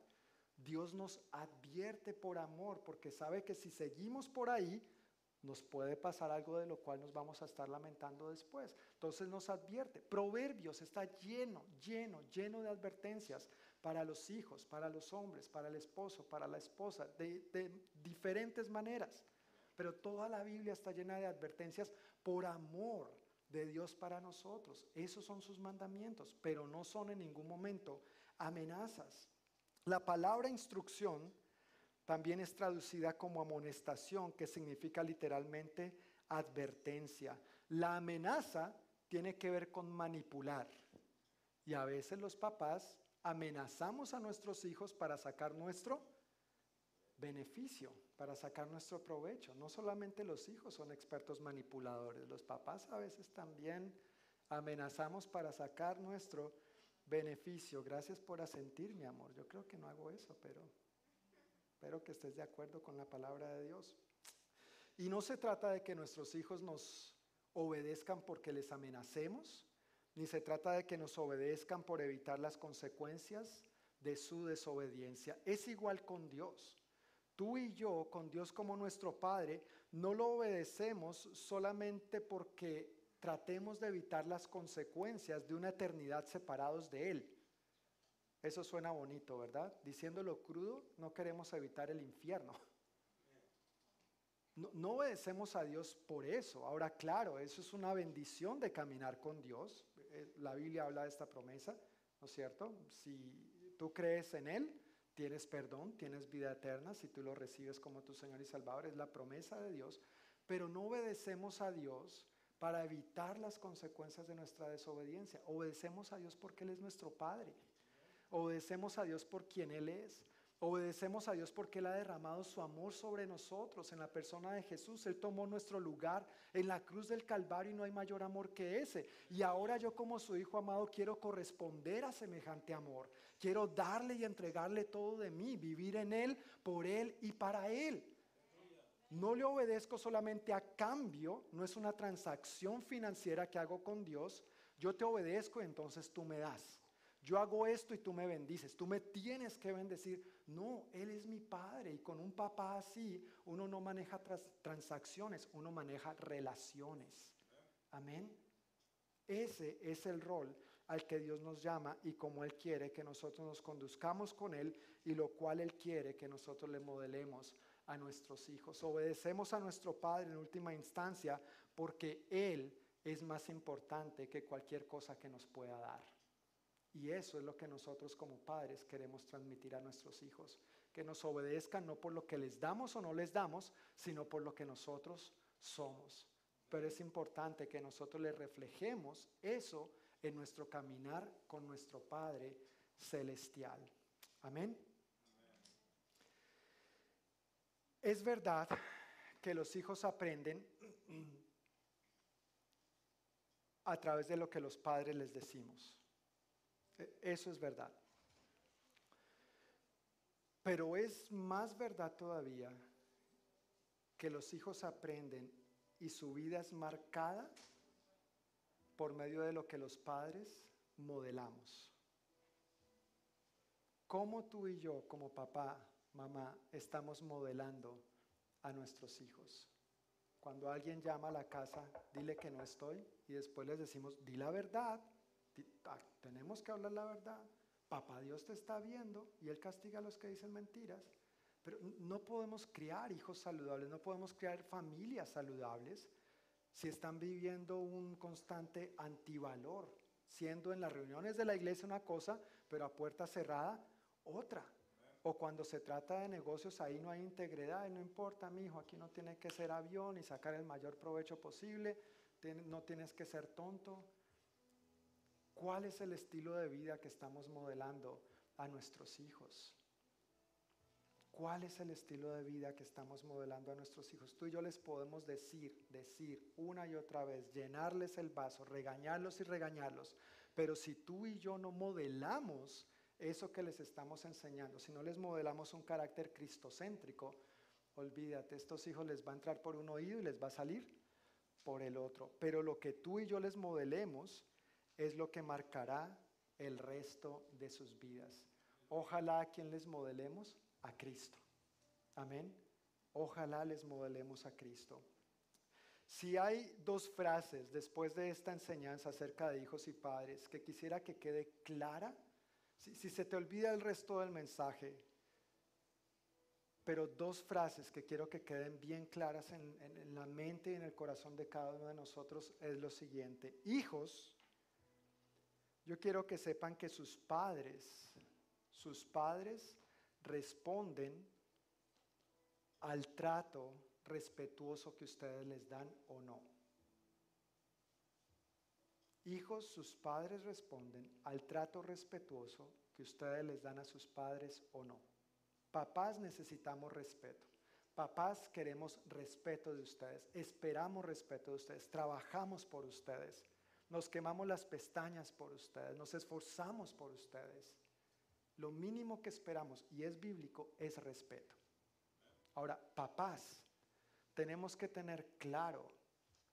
[SPEAKER 4] Dios nos advierte por amor, porque sabe que si seguimos por ahí, nos puede pasar algo de lo cual nos vamos a estar lamentando después. Entonces nos advierte. Proverbios está lleno, lleno, lleno de advertencias para los hijos, para los hombres, para el esposo, para la esposa, de, diferentes maneras. Pero toda la Biblia está llena de advertencias por amor de Dios para nosotros. Esos son sus mandamientos, pero no son en ningún momento amenazas. La palabra instrucción también es traducida como amonestación, que significa literalmente advertencia. La amenaza tiene que ver con manipular. Y a veces los papás amenazamos a nuestros hijos para sacar nuestro beneficio, para sacar nuestro provecho. No solamente los hijos son expertos manipuladores, los papás a veces también amenazamos para sacar nuestro beneficio. Gracias por asentir, mi amor. Yo creo que no hago eso, pero espero que estés de acuerdo con la palabra de Dios. Y no se trata de que nuestros hijos nos obedezcan porque les amenacemos, ni se trata de que nos obedezcan por evitar las consecuencias de su desobediencia. Es igual con Dios. Tú y yo, con Dios como nuestro Padre, no lo obedecemos solamente porque tratemos de evitar las consecuencias de una eternidad separados de Él. Eso suena bonito, ¿verdad? Diciéndolo crudo, no queremos evitar el infierno. No, no, obedecemos a Dios por eso. Ahora, claro, eso es una bendición de caminar con Dios. Eh, la Biblia habla de esta promesa, ¿no es cierto? Si tú crees en Él, tienes perdón, tienes vida eterna, si tú lo recibes como tu Señor y Salvador, es la promesa de Dios, pero no obedecemos a Dios para evitar las consecuencias de nuestra desobediencia. Obedecemos a Dios porque Él es nuestro Padre. Obedecemos a Dios por quien Él es. Obedecemos a Dios porque Él ha derramado su amor sobre nosotros en la persona de Jesús. Él tomó nuestro lugar en la cruz del Calvario y no hay mayor amor que ese. Y ahora yo como su Hijo amado quiero corresponder a semejante amor. Quiero darle y entregarle todo de mí, vivir en Él, por Él y para Él. No le obedezco solamente a cambio, no es una transacción financiera que hago con Dios. Yo te obedezco entonces tú me das. Yo hago esto y tú me bendices. Tú me tienes que bendecir. No, Él es mi Padre y con un papá así uno no maneja transacciones, uno maneja relaciones. Amén. Ese es el rol al que Dios nos llama y como Él quiere que nosotros nos conduzcamos con Él y lo cual Él quiere que nosotros le modelemos a nuestros hijos. Obedecemos a nuestro Padre en última instancia porque Él es más importante que cualquier cosa que nos pueda dar. Y eso es lo que nosotros como padres queremos transmitir a nuestros hijos, que nos obedezcan no por lo que les damos o no les damos, sino por lo que nosotros somos. Pero es importante que nosotros le reflejemos eso en nuestro caminar con nuestro Padre Celestial. Amén. Es verdad que los hijos aprenden a través de lo que los padres les decimos. E, eso es verdad. Pero es más verdad todavía que los hijos aprenden y su vida es marcada por medio de lo que los padres modelamos. ¿Cómo tú y yo, como papá, mamá, estamos modelando a nuestros hijos? Cuando alguien llama a la casa, dile que no estoy y después les decimos, di la verdad, tenemos que hablar la verdad. Papá Dios te está viendo y Él castiga a los que dicen mentiras. Pero no podemos criar hijos saludables, no podemos criar familias saludables si están viviendo un constante antivalor, siendo en las reuniones de la iglesia una cosa, pero a puerta cerrada otra. O cuando se trata de negocios, ahí no hay integridad, y no importa, mi hijo, aquí no tiene que ser avión y sacar el mayor provecho posible, no tienes que ser tonto. ¿Cuál es el estilo de vida que estamos modelando a nuestros hijos? ¿Cuál es el estilo de vida que estamos modelando a nuestros hijos? Tú y yo les podemos decir, decir una y otra vez, llenarles el vaso, regañarlos y regañarlos. Pero si tú y yo no modelamos eso que les estamos enseñando, si no les modelamos un carácter cristocéntrico, olvídate, estos hijos les va a entrar por un oído y les va a salir por el otro. Pero lo que tú y yo les modelemos es lo que marcará el resto de sus vidas. Ojalá a quien les modelemos a Cristo. Amén. Ojalá les modelemos a Cristo. Si hay dos frases después de esta enseñanza acerca de hijos y padres que quisiera que quede clara, si, se te olvida el resto del mensaje, pero dos frases que quiero que queden bien claras en, la mente y en el corazón de cada uno de nosotros es lo siguiente. Hijos, yo quiero que sepan que sus padres, sus padres responden al trato respetuoso que ustedes les dan o no. Hijos, sus padres responden al trato respetuoso que ustedes les dan a sus padres o no. Papás necesitamos respeto. Papás queremos respeto de ustedes, esperamos respeto de ustedes, trabajamos por ustedes, nos quemamos las pestañas por ustedes, nos esforzamos por ustedes. Lo mínimo que esperamos, y es bíblico, es respeto. Ahora, papás, tenemos que tener claro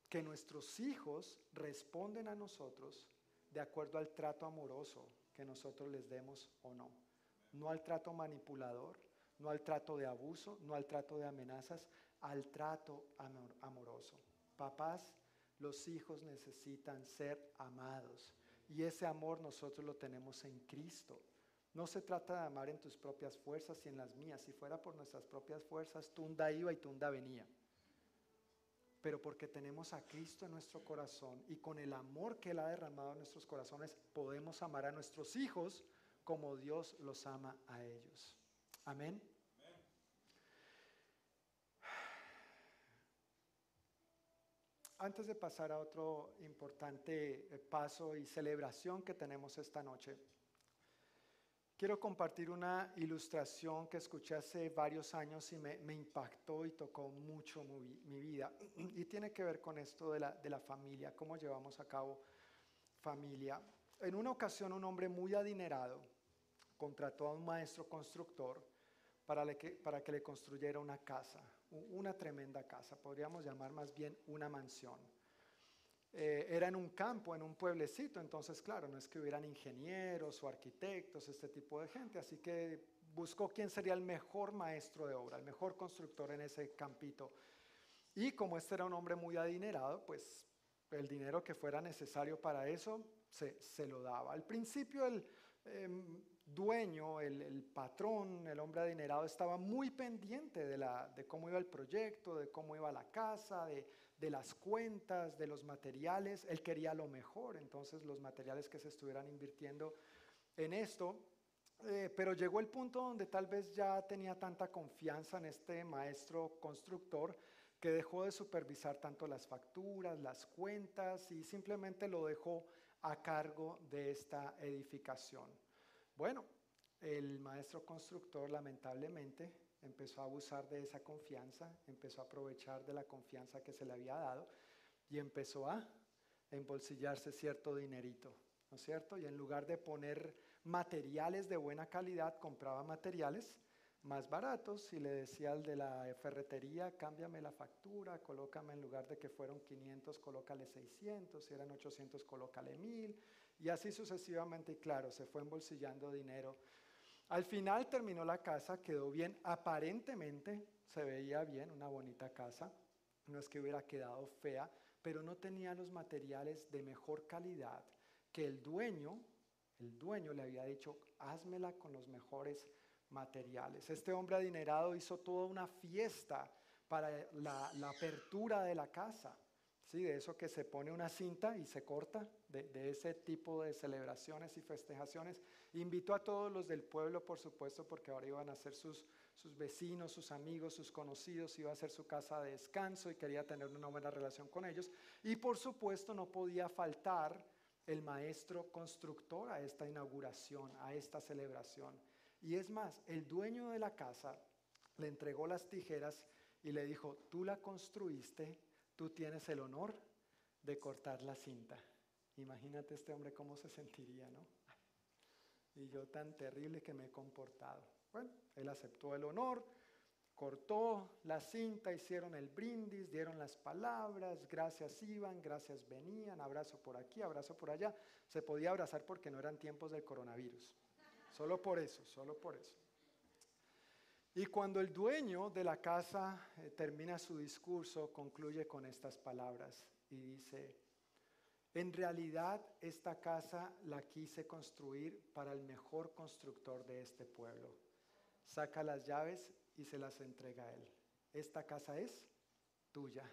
[SPEAKER 4] que nuestros hijos responden a nosotros de acuerdo al trato amoroso que nosotros les demos o no. No al trato manipulador, no al trato de abuso, no al trato de amenazas, al trato amoroso. Papás, los hijos necesitan ser amados y ese amor nosotros lo tenemos en Cristo. No se trata de amar en tus propias fuerzas y en las mías. Si fuera por nuestras propias fuerzas, tunda iba y tunda venía pero porque tenemos a Cristo en nuestro corazón y con el amor que Él ha derramado en nuestros corazones, podemos amar a nuestros hijos como Dios los ama a ellos. Amén. Antes de pasar a otro importante eh, paso y celebración que tenemos esta noche, Quiero compartir una ilustración que escuché hace varios años y me, impactó y tocó mucho mi, vida. Y tiene que ver con esto de la, de la familia, cómo llevamos a cabo familia. En una ocasión un hombre muy adinerado contrató a un maestro constructor para, que, para que le construyera una casa, una tremenda casa, podríamos llamar más bien una mansión. Eh, era en un campo, en un pueblecito, entonces claro, no es que hubieran ingenieros o arquitectos, este tipo de gente, así que buscó quién sería el mejor maestro de obra, el mejor constructor en ese campito. Y como este era un hombre muy adinerado, pues el dinero que fuera necesario para eso se, se lo daba. Al principio el em, dueño, el, patrón, el hombre adinerado estaba muy pendiente de, cómo iba el proyecto, de cómo iba la casa, de de las cuentas, de los materiales. Él quería lo mejor, entonces los materiales que se estuvieran invirtiendo en esto. Eh, pero llegó el punto donde tal vez ya tenía tanta confianza en este maestro constructor que dejó de supervisar tanto las facturas, las cuentas y simplemente lo dejó a cargo de esta edificación. Bueno, el maestro constructor lamentablemente empezó a abusar de esa confianza, empezó a aprovechar de la confianza que se le había dado y empezó a embolsillarse cierto dinerito, ¿no es cierto? Y en lugar de poner materiales de buena calidad, compraba materiales más baratos y le decía al de la ferretería, cámbiame la factura, colócame en lugar de que fueron 500, colócale 600, si eran 800, colócale 1000, y así sucesivamente, claro, se fue embolsillando dinero al final terminó la casa, quedó bien, aparentemente se veía bien, una bonita casa, no es que hubiera quedado fea, pero no tenía los materiales de mejor calidad que el dueño, el dueño le había dicho, házmela con los mejores materiales. Este hombre adinerado hizo toda una fiesta para la, apertura de la casa. ¿Sí? de eso que se pone una cinta y se corta, de, ese tipo de celebraciones y festejaciones. Invitó a todos los del pueblo, por supuesto, porque ahora iban a ser sus, sus vecinos, sus amigos, sus conocidos, iba a ser su casa de descanso y quería tener una buena relación con ellos. Y por supuesto no podía faltar el maestro constructor a esta inauguración, a esta celebración. Y es más, el dueño de la casa le entregó las tijeras y le dijo, tú la construiste, tú tienes el honor de cortar la cinta. Imagínate este hombre cómo se sentiría, ¿no? Y yo tan terrible que me he comportado. Bueno, él aceptó el honor, cortó la cinta, hicieron el brindis, dieron las palabras, gracias iban, gracias venían, abrazo por aquí, abrazo por allá. Se podía abrazar porque no eran tiempos del coronavirus. Solo por eso, solo por eso. Y cuando el dueño de la casa eh, termina su discurso, concluye con estas palabras y dice, en realidad esta casa la quise construir para el mejor constructor de este pueblo. Saca las llaves y se las entrega a él. Esta casa es tuya,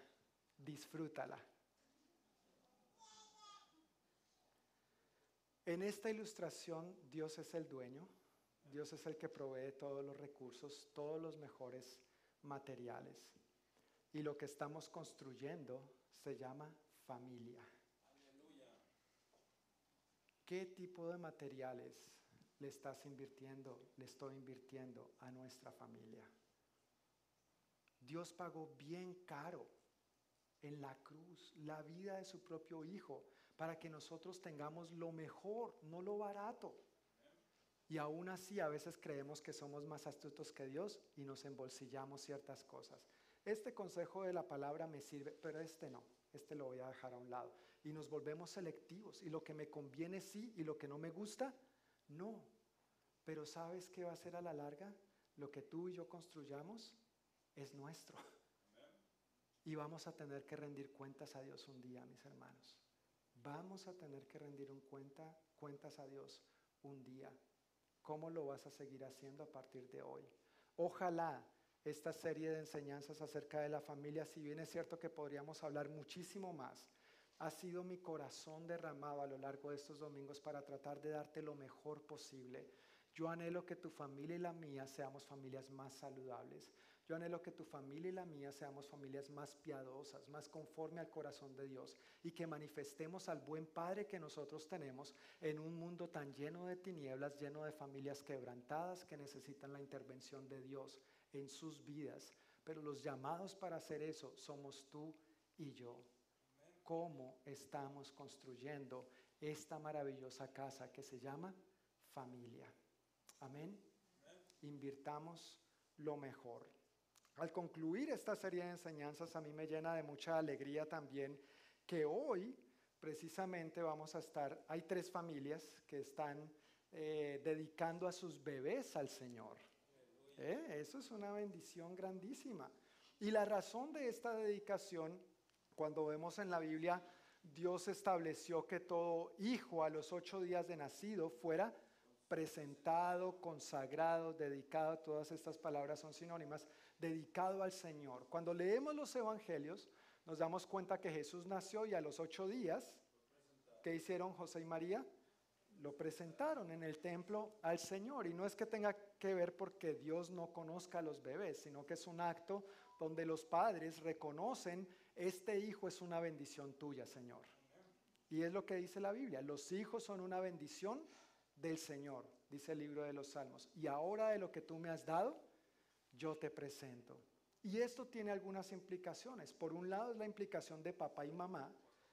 [SPEAKER 4] disfrútala. En esta ilustración Dios es el dueño, Dios es el que provee todos los recursos, todos los mejores materiales. Y lo que estamos construyendo se llama familia. ¿Qué tipo de materiales le estás invirtiendo, le estoy invirtiendo a nuestra familia? Dios pagó bien caro en la cruz la vida de su propio Hijo para que nosotros tengamos lo mejor, no lo barato. Y aún así a veces creemos que somos más astutos que Dios y nos embolsillamos ciertas cosas. Este consejo de la palabra me sirve, pero este no, este lo voy a dejar a un lado. Y nos volvemos selectivos y lo que me conviene sí y lo que no me gusta, no. Pero ¿sabes qué va a ser a la larga? Lo que tú y yo construyamos es nuestro. Y vamos a tener que rendir cuentas a Dios un día, mis hermanos. Vamos a tener que rendir un cuenta, cuentas a Dios un día. ¿Cómo lo vas a seguir haciendo a partir de hoy? Ojalá esta serie de enseñanzas acerca de la familia, si bien es cierto que podríamos hablar muchísimo más, ha sido mi corazón derramado a lo largo de estos domingos para tratar de darte lo mejor posible. Yo anhelo que tu familia y la mía seamos familias más saludables. Yo anhelo que tu familia y la mía seamos familias más piadosas, más conforme al corazón de Dios y que manifestemos al buen Padre que nosotros tenemos en un mundo tan lleno de tinieblas, lleno de familias quebrantadas que necesitan la intervención de Dios en sus vidas. Pero los llamados para hacer eso somos tú y yo. ¿Cómo estamos construyendo esta maravillosa casa que se llama familia? Amén. Invirtamos lo mejor. Al concluir esta serie de enseñanzas, a mí me llena de mucha alegría también que hoy precisamente vamos a estar, hay tres familias que están eh, dedicando a sus bebés al Señor. ¿Eh? Eso es una bendición grandísima. Y la razón de esta dedicación, cuando vemos en la Biblia, Dios estableció que todo hijo a los ocho días de nacido fuera presentado, consagrado, dedicado, todas estas palabras son sinónimas, dedicado al Señor. Cuando leemos los evangelios, nos damos cuenta que Jesús nació y a los ocho días, ¿qué hicieron José y María? Lo presentaron en el templo al Señor. Y no es que tenga que ver porque Dios no conozca a los bebés, sino que es un acto donde los padres reconocen, este hijo es una bendición tuya, Señor. Y es lo que dice la Biblia, los hijos son una bendición del Señor, dice el libro de los Salmos. Y ahora de lo que tú me has dado, yo te presento. Y esto tiene algunas implicaciones. Por un lado es la implicación de papá y mamá,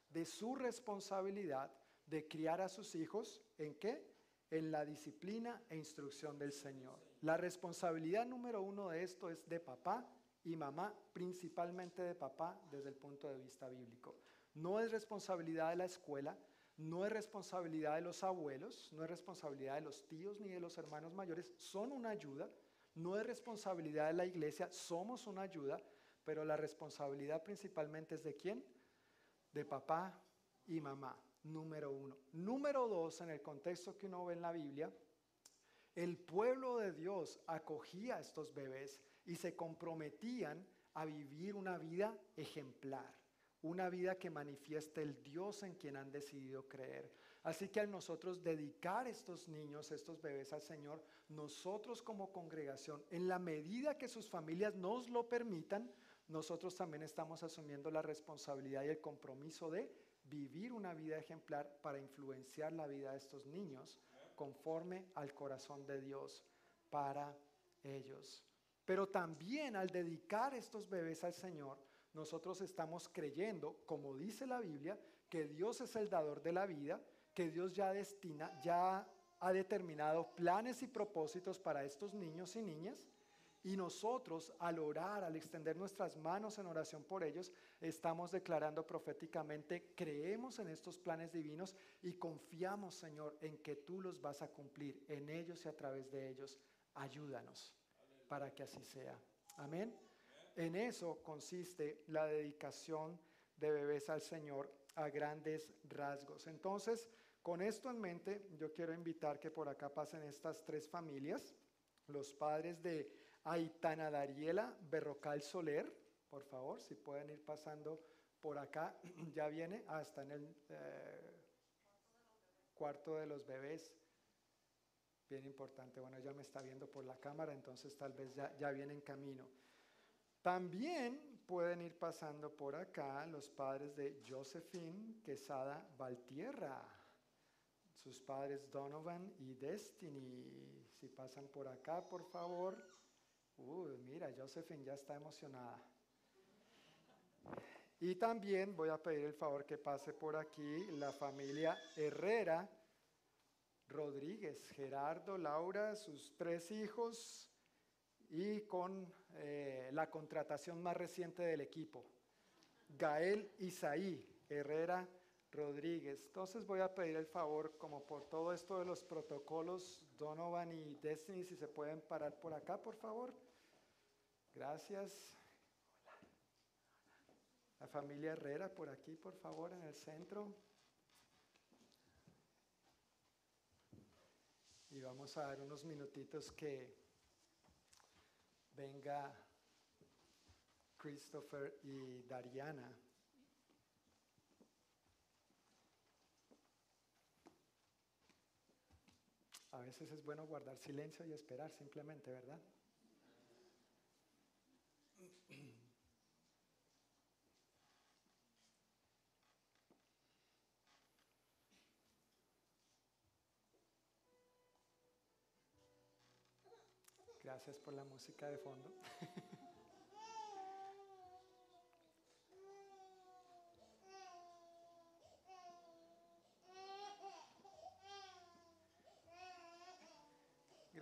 [SPEAKER 4] de su responsabilidad de criar a sus hijos, ¿en qué? En la disciplina e instrucción del Señor. La responsabilidad número uno de esto es de papá y mamá, principalmente de papá desde el punto de vista bíblico. No es responsabilidad de la escuela, no es responsabilidad de los abuelos, no es responsabilidad de los tíos ni de los hermanos mayores, son una ayuda, no es responsabilidad de la iglesia, somos una ayuda, pero la responsabilidad principalmente es de quién? De papá y mamá, número uno. Número dos, en el contexto que uno ve en la Biblia, el pueblo de Dios acogía a estos bebés y se comprometían a vivir una vida ejemplar una vida que manifieste el Dios en quien han decidido creer. Así que al nosotros dedicar estos niños, estos bebés al Señor, nosotros como congregación, en la medida que sus familias nos lo permitan, nosotros también estamos asumiendo la responsabilidad y el compromiso de vivir una vida ejemplar para influenciar la vida de estos niños conforme al corazón de Dios para ellos. Pero también al dedicar estos bebés al Señor, nosotros estamos creyendo, como dice la Biblia, que Dios es el dador de la vida, que Dios ya destina, ya ha determinado planes y propósitos para estos niños y niñas Y nosotros, al orar, al extender nuestras manos en oración por ellos, estamos declarando proféticamente, creemos en estos planes divinos y confiamos, Señor, en que tú los vas a cumplir en ellos y a través de ellos. Ayúdanos para que así sea. Amén. En eso consiste la dedicación de bebés al Señor a grandes rasgos. Entonces, con esto en mente, yo quiero invitar que por acá pasen estas tres familias, los padres de Aitana Dariela Berrocal Soler, por favor, si pueden ir pasando por acá, ya viene hasta en el eh, cuarto de los bebés. Bien importante, bueno, ya me está viendo por la cámara, entonces tal vez ya, ya viene en camino. También pueden ir pasando por acá los padres de Josephine Quesada Valtierra, sus padres Donovan y Destiny. Si pasan por acá, por favor. Uy, mira, Josephine ya está emocionada. Y también voy a pedir el favor que pase por aquí la familia Herrera Rodríguez, Gerardo, Laura, sus tres hijos y con eh, la contratación más reciente del equipo, Gael Isaí Herrera Rodríguez. Entonces voy a pedir el favor, como por todo esto de los protocolos, Donovan y Destiny, si se pueden parar por acá, por favor. Gracias. La familia Herrera por aquí, por favor, en el centro. Y vamos a dar unos minutitos que venga Christopher y Dariana. A veces es bueno guardar silencio y esperar simplemente, ¿verdad? Gracias por la música de fondo.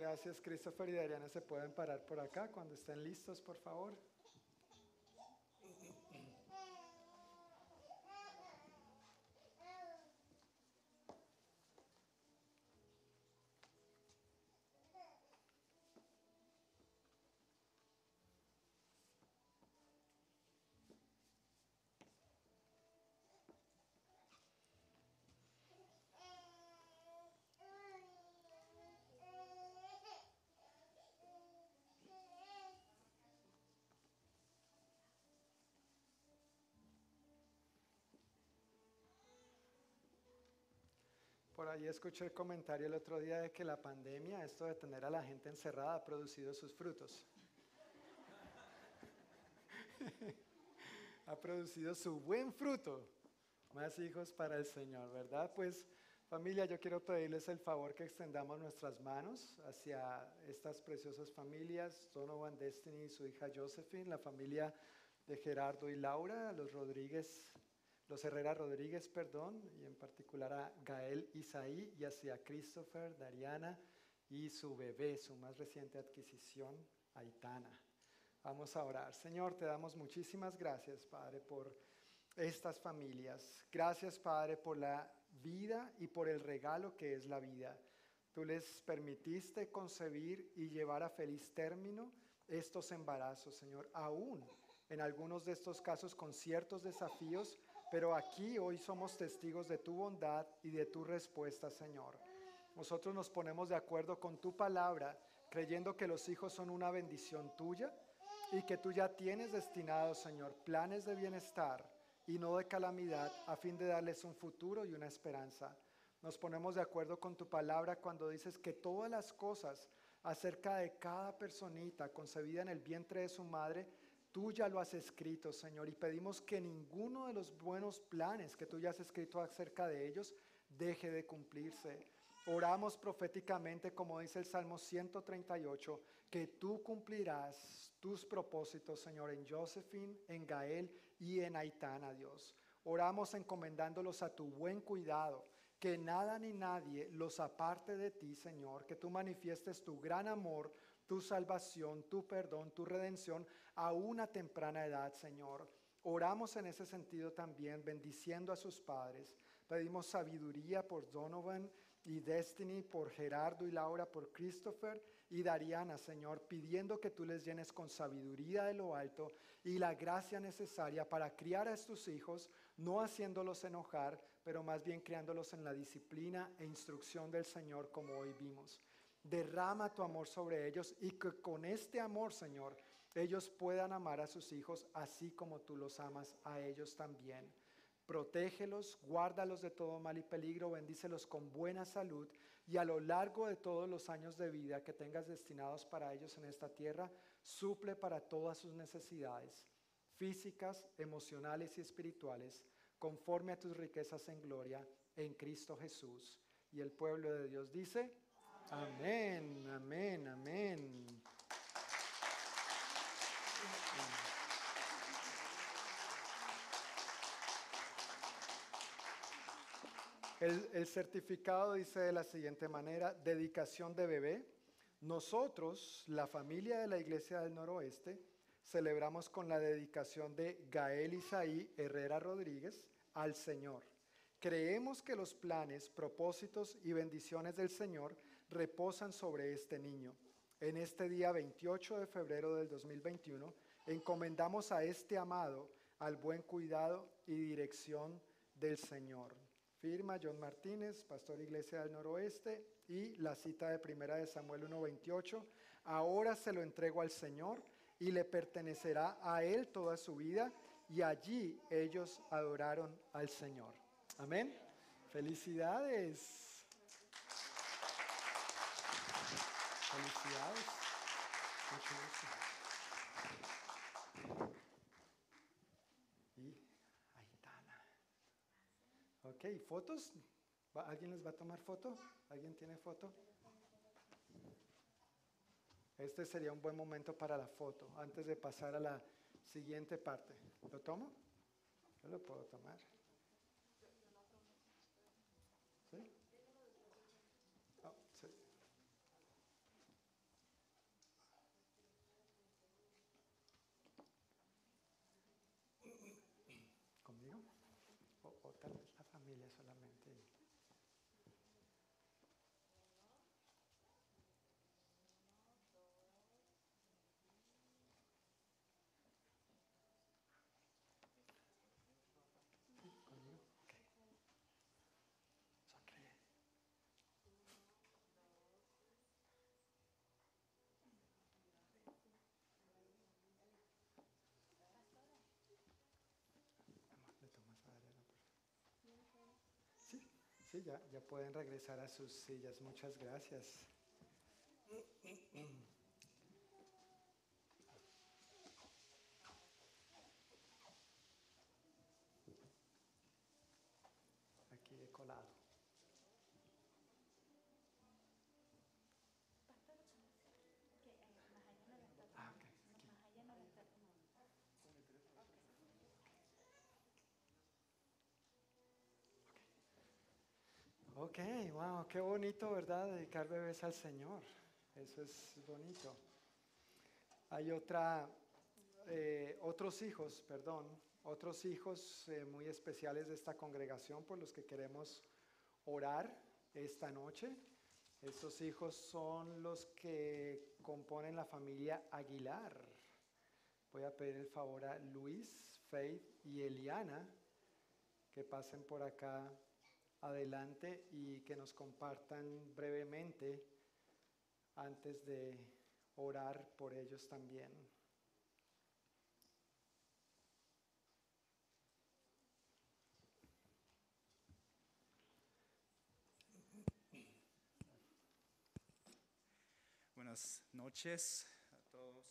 [SPEAKER 4] Gracias, Christopher y Adriana. Se pueden parar por acá cuando estén listos, por favor. Por ahí escuché el comentario el otro día de que la pandemia, esto de tener a la gente encerrada, ha producido sus frutos. ha producido su buen fruto. Más hijos para el Señor, ¿verdad? Pues familia, yo quiero pedirles el favor que extendamos nuestras manos hacia estas preciosas familias, Donovan Destiny y su hija Josephine, la familia de Gerardo y Laura, los Rodríguez los Herrera Rodríguez, perdón, y en particular a Gael Isaí y hacia Christopher, Dariana y su bebé, su más reciente adquisición, Aitana. Vamos a orar. Señor, te damos muchísimas gracias, Padre, por estas familias. Gracias, Padre, por la vida y por el regalo que es la vida. Tú les permitiste concebir y llevar a feliz término estos embarazos, Señor, aún en algunos de estos casos con ciertos desafíos pero aquí hoy somos testigos de tu bondad y de tu respuesta, Señor. Nosotros nos ponemos de acuerdo con tu palabra, creyendo que los hijos son una bendición tuya y que tú ya tienes destinados, Señor, planes de bienestar y no de calamidad a fin de darles un futuro y una esperanza. Nos ponemos de acuerdo con tu palabra cuando dices que todas las cosas acerca de cada personita concebida en el vientre de su madre Tú ya lo has escrito, Señor, y pedimos que ninguno de los buenos planes que tú ya has escrito acerca de ellos deje de cumplirse. Oramos proféticamente, como dice el Salmo 138, que tú cumplirás tus propósitos, Señor, en Josephine, en Gael y en Aitana, Dios. Oramos encomendándolos a tu buen cuidado, que nada ni nadie los aparte de ti, Señor, que tú manifiestes tu gran amor tu salvación, tu perdón, tu redención a una temprana edad, Señor. Oramos en ese sentido también, bendiciendo a sus padres. Pedimos sabiduría por Donovan y Destiny, por Gerardo y Laura, por Christopher y Dariana, Señor, pidiendo que tú les llenes con sabiduría de lo alto y la gracia necesaria para criar a estos hijos, no haciéndolos enojar, pero más bien criándolos en la disciplina e instrucción del Señor, como hoy vimos. Derrama tu amor sobre ellos y que con este amor, Señor, ellos puedan amar a sus hijos así como tú los amas a ellos también. Protégelos, guárdalos de todo mal y peligro, bendícelos con buena salud y a lo largo de todos los años de vida que tengas destinados para ellos en esta tierra, suple para todas sus necesidades físicas, emocionales y espirituales, conforme a tus riquezas en gloria en Cristo Jesús. Y el pueblo de Dios dice, amén, amén, amén. El, certificado dice de la siguiente manera, dedicación de bebé. Nosotros, la familia de la Iglesia del Noroeste, celebramos con la dedicación de Gael Isaí Herrera Rodríguez al Señor. Creemos que los planes, propósitos y bendiciones del Señor reposan sobre este niño. En este día 28 de febrero del 2021, encomendamos a este amado al buen cuidado y dirección del Señor. Firma John Martínez, pastor Iglesia del Noroeste, y la cita de primera de Samuel 1.28. Ahora se lo entrego al Señor y le pertenecerá a él toda su vida, y allí ellos adoraron al Señor. Amén. Felicidades. Felicidades. Ok, fotos. ¿Alguien les va a tomar foto? ¿Alguien tiene foto? Este sería un buen momento para la foto, antes de pasar a la siguiente parte. ¿Lo tomo? Yo lo puedo tomar. solamente. Ya, ya pueden regresar a sus sillas. Muchas gracias. Aquí he colado. Ok, wow, qué bonito, ¿verdad? Dedicar bebés al Señor. Eso es bonito. Hay otra, eh, otros hijos, perdón, otros hijos eh, muy especiales de esta congregación por los que queremos orar esta noche. Estos hijos son los que componen la familia Aguilar. Voy a pedir el favor a Luis, Faith y Eliana que pasen por acá adelante y que nos compartan brevemente antes de orar por ellos también.
[SPEAKER 5] Buenas noches a todos.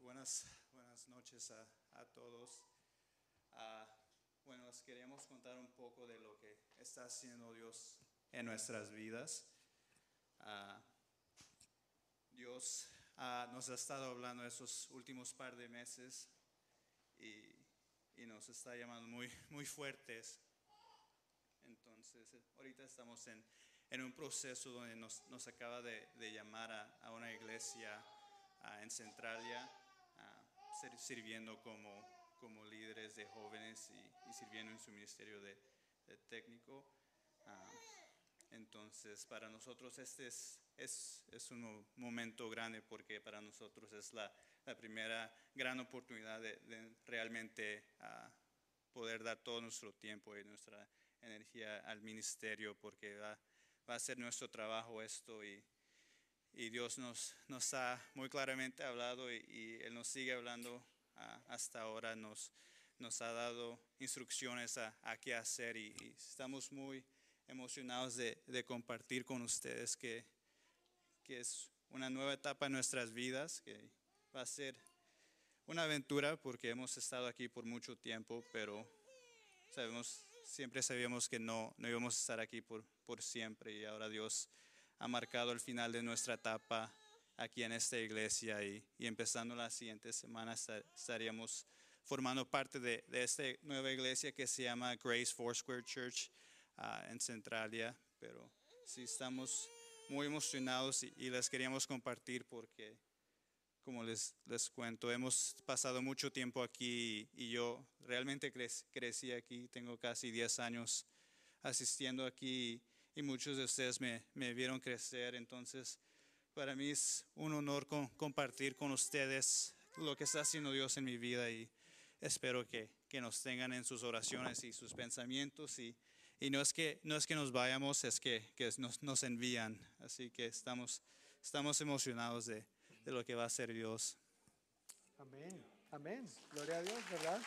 [SPEAKER 5] Buenas, buenas noches a, a todos. Ah, bueno, les queremos contar un poco de lo que está haciendo Dios en nuestras vidas. Ah, Dios ah, nos ha estado hablando esos últimos par de meses y, y, nos está llamando muy, muy fuertes. Entonces, ahorita estamos en, en un proceso donde nos, nos acaba de, de llamar a, a una iglesia en Centralia, sirviendo como, como líderes de jóvenes y, y sirviendo en su ministerio de, de técnico. Ah, entonces, para nosotros este es, es, es un mo- momento grande porque para nosotros es la, la primera gran oportunidad de, de realmente ah, poder dar todo nuestro tiempo y nuestra energía al ministerio porque va, va a ser nuestro trabajo esto y, y Dios nos, nos ha muy claramente hablado y, y Él nos sigue hablando hasta ahora, nos, nos ha dado instrucciones a, a qué hacer y, estamos muy emocionados de, de compartir con ustedes que, que es una nueva etapa en nuestras vidas, que va a ser una aventura porque hemos estado aquí por mucho tiempo, pero sabemos, siempre sabíamos que no, no íbamos a estar aquí por, por siempre y ahora Dios ha marcado el final de nuestra etapa aquí en esta iglesia y, y empezando la siguiente semana esta- estaríamos formando parte de, de esta nueva iglesia que se llama Grace Foursquare Church ah, en Centralia, pero sí estamos muy emocionados y, y les queríamos compartir porque como les, les cuento, hemos pasado mucho tiempo aquí y, y yo realmente crec- crecí aquí, tengo casi 10 años asistiendo aquí y muchos de ustedes me, me vieron crecer, entonces para mí es un honor con- compartir con ustedes lo que está haciendo Dios en mi vida y espero que, que nos tengan en sus oraciones y sus pensamientos y, y no, es que, no es que nos vayamos, es que, que nos, nos envían, así que estamos, estamos emocionados de, de lo que va a hacer Dios.
[SPEAKER 4] Amén, amén. Gloria a Dios, ¿verdad?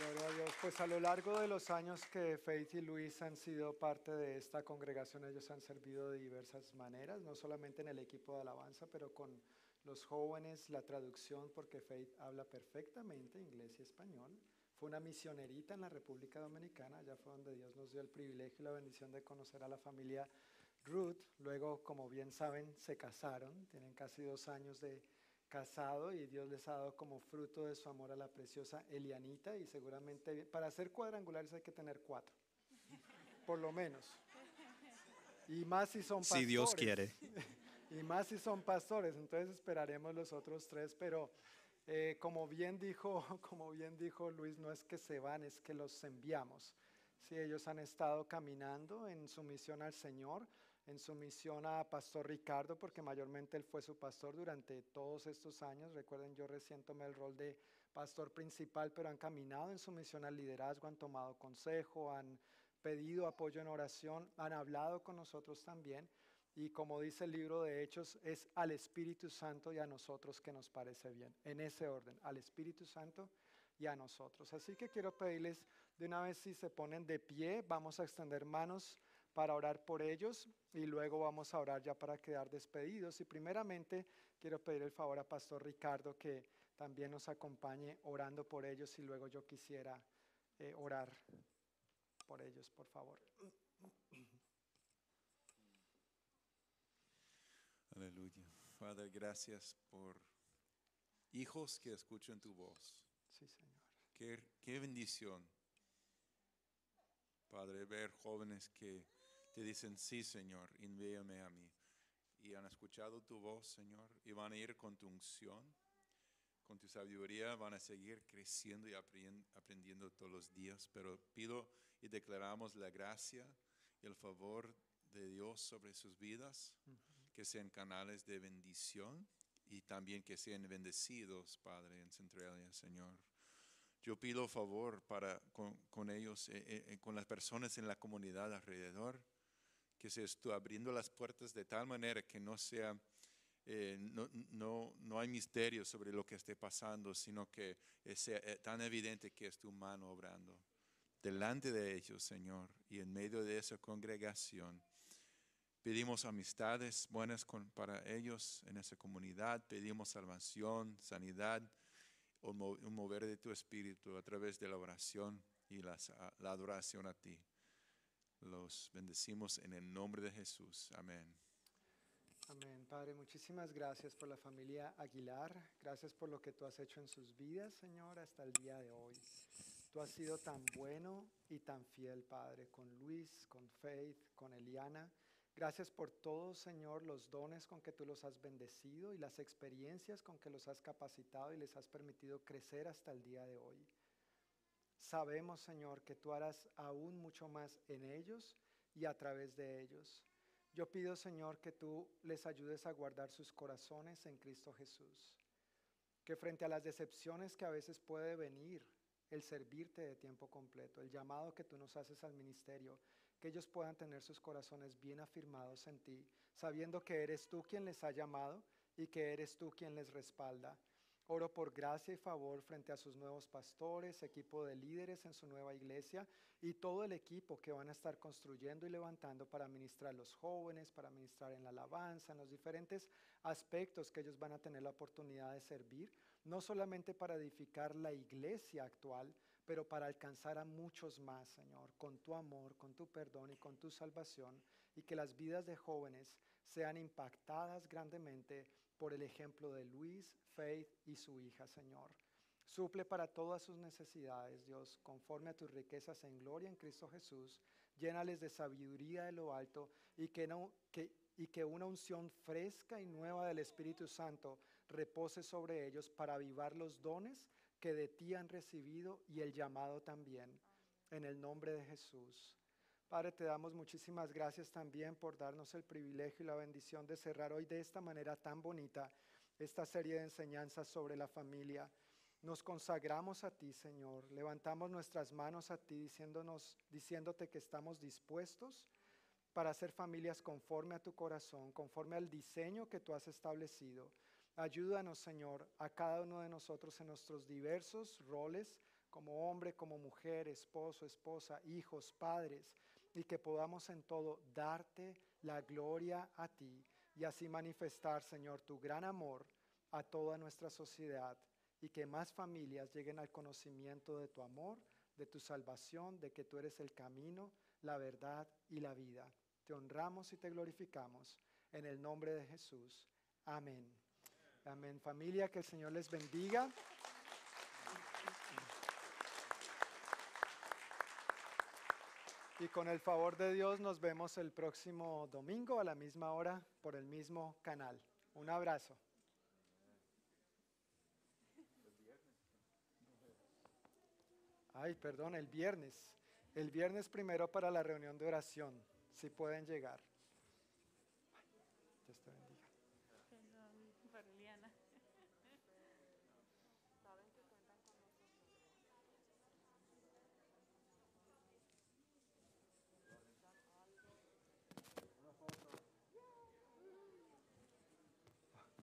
[SPEAKER 4] Gloria a Dios. Pues a lo largo de los años que Faith y Luis han sido parte de esta congregación, ellos han servido de diversas maneras, no solamente en el equipo de alabanza, pero con los jóvenes, la traducción, porque Faith habla perfectamente inglés y español. Fue una misionerita en la República Dominicana, allá fue donde Dios nos dio el privilegio y la bendición de conocer a la familia Ruth. Luego, como bien saben, se casaron, tienen casi dos años de casado y Dios les ha dado como fruto de su amor a la preciosa Elianita y seguramente para hacer cuadrangulares hay que tener cuatro, por lo menos. Y más si son pastores.
[SPEAKER 5] Si Dios quiere.
[SPEAKER 4] Y más si son pastores, entonces esperaremos los otros tres, pero eh, como bien dijo, como bien dijo Luis, no es que se van, es que los enviamos. Sí, ellos han estado caminando en su misión al Señor, en su misión a Pastor Ricardo, porque mayormente él fue su pastor durante todos estos años. Recuerden, yo recién tomé el rol de pastor principal, pero han caminado en su misión al liderazgo, han tomado consejo, han pedido apoyo en oración, han hablado con nosotros también. Y como dice el libro de Hechos, es al Espíritu Santo y a nosotros que nos parece bien. En ese orden, al Espíritu Santo y a nosotros. Así que quiero pedirles de una vez si se ponen de pie, vamos a extender manos para orar por ellos y luego vamos a orar ya para quedar despedidos. Y primeramente quiero pedir el favor a Pastor Ricardo que también nos acompañe orando por ellos y luego yo quisiera eh, orar por ellos, por favor.
[SPEAKER 2] Aleluya. Padre, gracias por hijos que escuchan tu voz.
[SPEAKER 4] Sí, Señor.
[SPEAKER 2] Qué, qué bendición, Padre, ver jóvenes que te dicen, sí, Señor, envíame a mí. Y han escuchado tu voz, Señor, y van a ir con tu unción, con tu sabiduría, van a seguir creciendo y aprendiendo todos los días. Pero pido y declaramos la gracia y el favor de Dios sobre sus vidas, que sean canales de bendición y también que sean bendecidos, Padre, en Centralia, Señor. Yo pido favor para con, con ellos, eh, eh, eh, con las personas en la comunidad alrededor, que se esté abriendo las puertas de tal manera que no sea, eh, no, no, no hay misterio sobre lo que esté pasando, sino que eh, sea eh, tan evidente que es tu mano obrando delante de ellos, Señor, y en medio de esa congregación. Pedimos amistades buenas con- para ellos en esa comunidad, pedimos salvación, sanidad, un mo- un mover de tu espíritu a través de la oración y la adoración a ti. Los bendecimos en el nombre de Jesús. Amén.
[SPEAKER 4] Amén, Padre, muchísimas gracias por la familia Aguilar, gracias por lo que tú has hecho en sus vidas, Señor, hasta el día de hoy. Tú has sido tan bueno y tan fiel, Padre, con Luis, con Faith, con Eliana. Gracias por todos, Señor, los dones con que tú los has bendecido y las experiencias con que los has capacitado y les has permitido crecer hasta el día de hoy. Sabemos, Señor, que tú harás aún mucho más en ellos y a través de ellos. Yo pido, Señor, que tú les ayudes a guardar sus corazones en Cristo Jesús. Que frente a las decepciones que a veces puede venir, el servirte de tiempo completo, el llamado que tú nos haces al ministerio, que ellos puedan tener sus corazones bien afirmados en ti, sabiendo que eres tú quien les ha llamado y que eres tú quien les respalda. Oro por gracia y favor frente a sus nuevos pastores, equipo de líderes en su nueva iglesia y todo el equipo que van a estar construyendo y levantando para ministrar a los jóvenes, para ministrar en la alabanza, en los diferentes aspectos que ellos van a tener la oportunidad de servir, no solamente para edificar la iglesia actual, pero para alcanzar a muchos más, Señor, con tu amor, con tu perdón y con tu salvación, y que las vidas de jóvenes sean impactadas grandemente por el ejemplo de Luis, Faith y su hija, Señor. Suple para todas sus necesidades, Dios, conforme a tus riquezas en gloria en Cristo Jesús. Llénales de sabiduría de lo alto y que, y que una unción fresca y nueva del Espíritu Santo repose sobre ellos para avivar los dones que de ti han recibido y el llamado también. En el nombre de Jesús. Padre, te damos muchísimas gracias también por darnos el privilegio y la bendición de cerrar hoy de esta manera tan bonita esta serie de enseñanzas sobre la familia. Nos consagramos a ti, Señor. Levantamos nuestras manos a ti diciéndonos, diciéndote que estamos dispuestos para hacer familias conforme a tu corazón, conforme al diseño que tú has establecido. Ayúdanos, Señor, a cada uno de nosotros en nuestros diversos roles, como hombre, como mujer, esposo, esposa, hijos, padres, y que podamos en todo darte la gloria a ti y así manifestar, Señor, tu gran amor a toda nuestra sociedad y que más familias lleguen al conocimiento de tu amor, de tu salvación, de que tú eres el camino, la verdad y la vida. Te honramos y te glorificamos en el nombre de Jesús. Amén. Amén. Familia, que el Señor les bendiga. Y con el favor de Dios nos vemos el próximo domingo a la misma hora por el mismo canal. Un abrazo. Ay, perdón, el viernes. El viernes primero para la reunión de oración, si pueden llegar.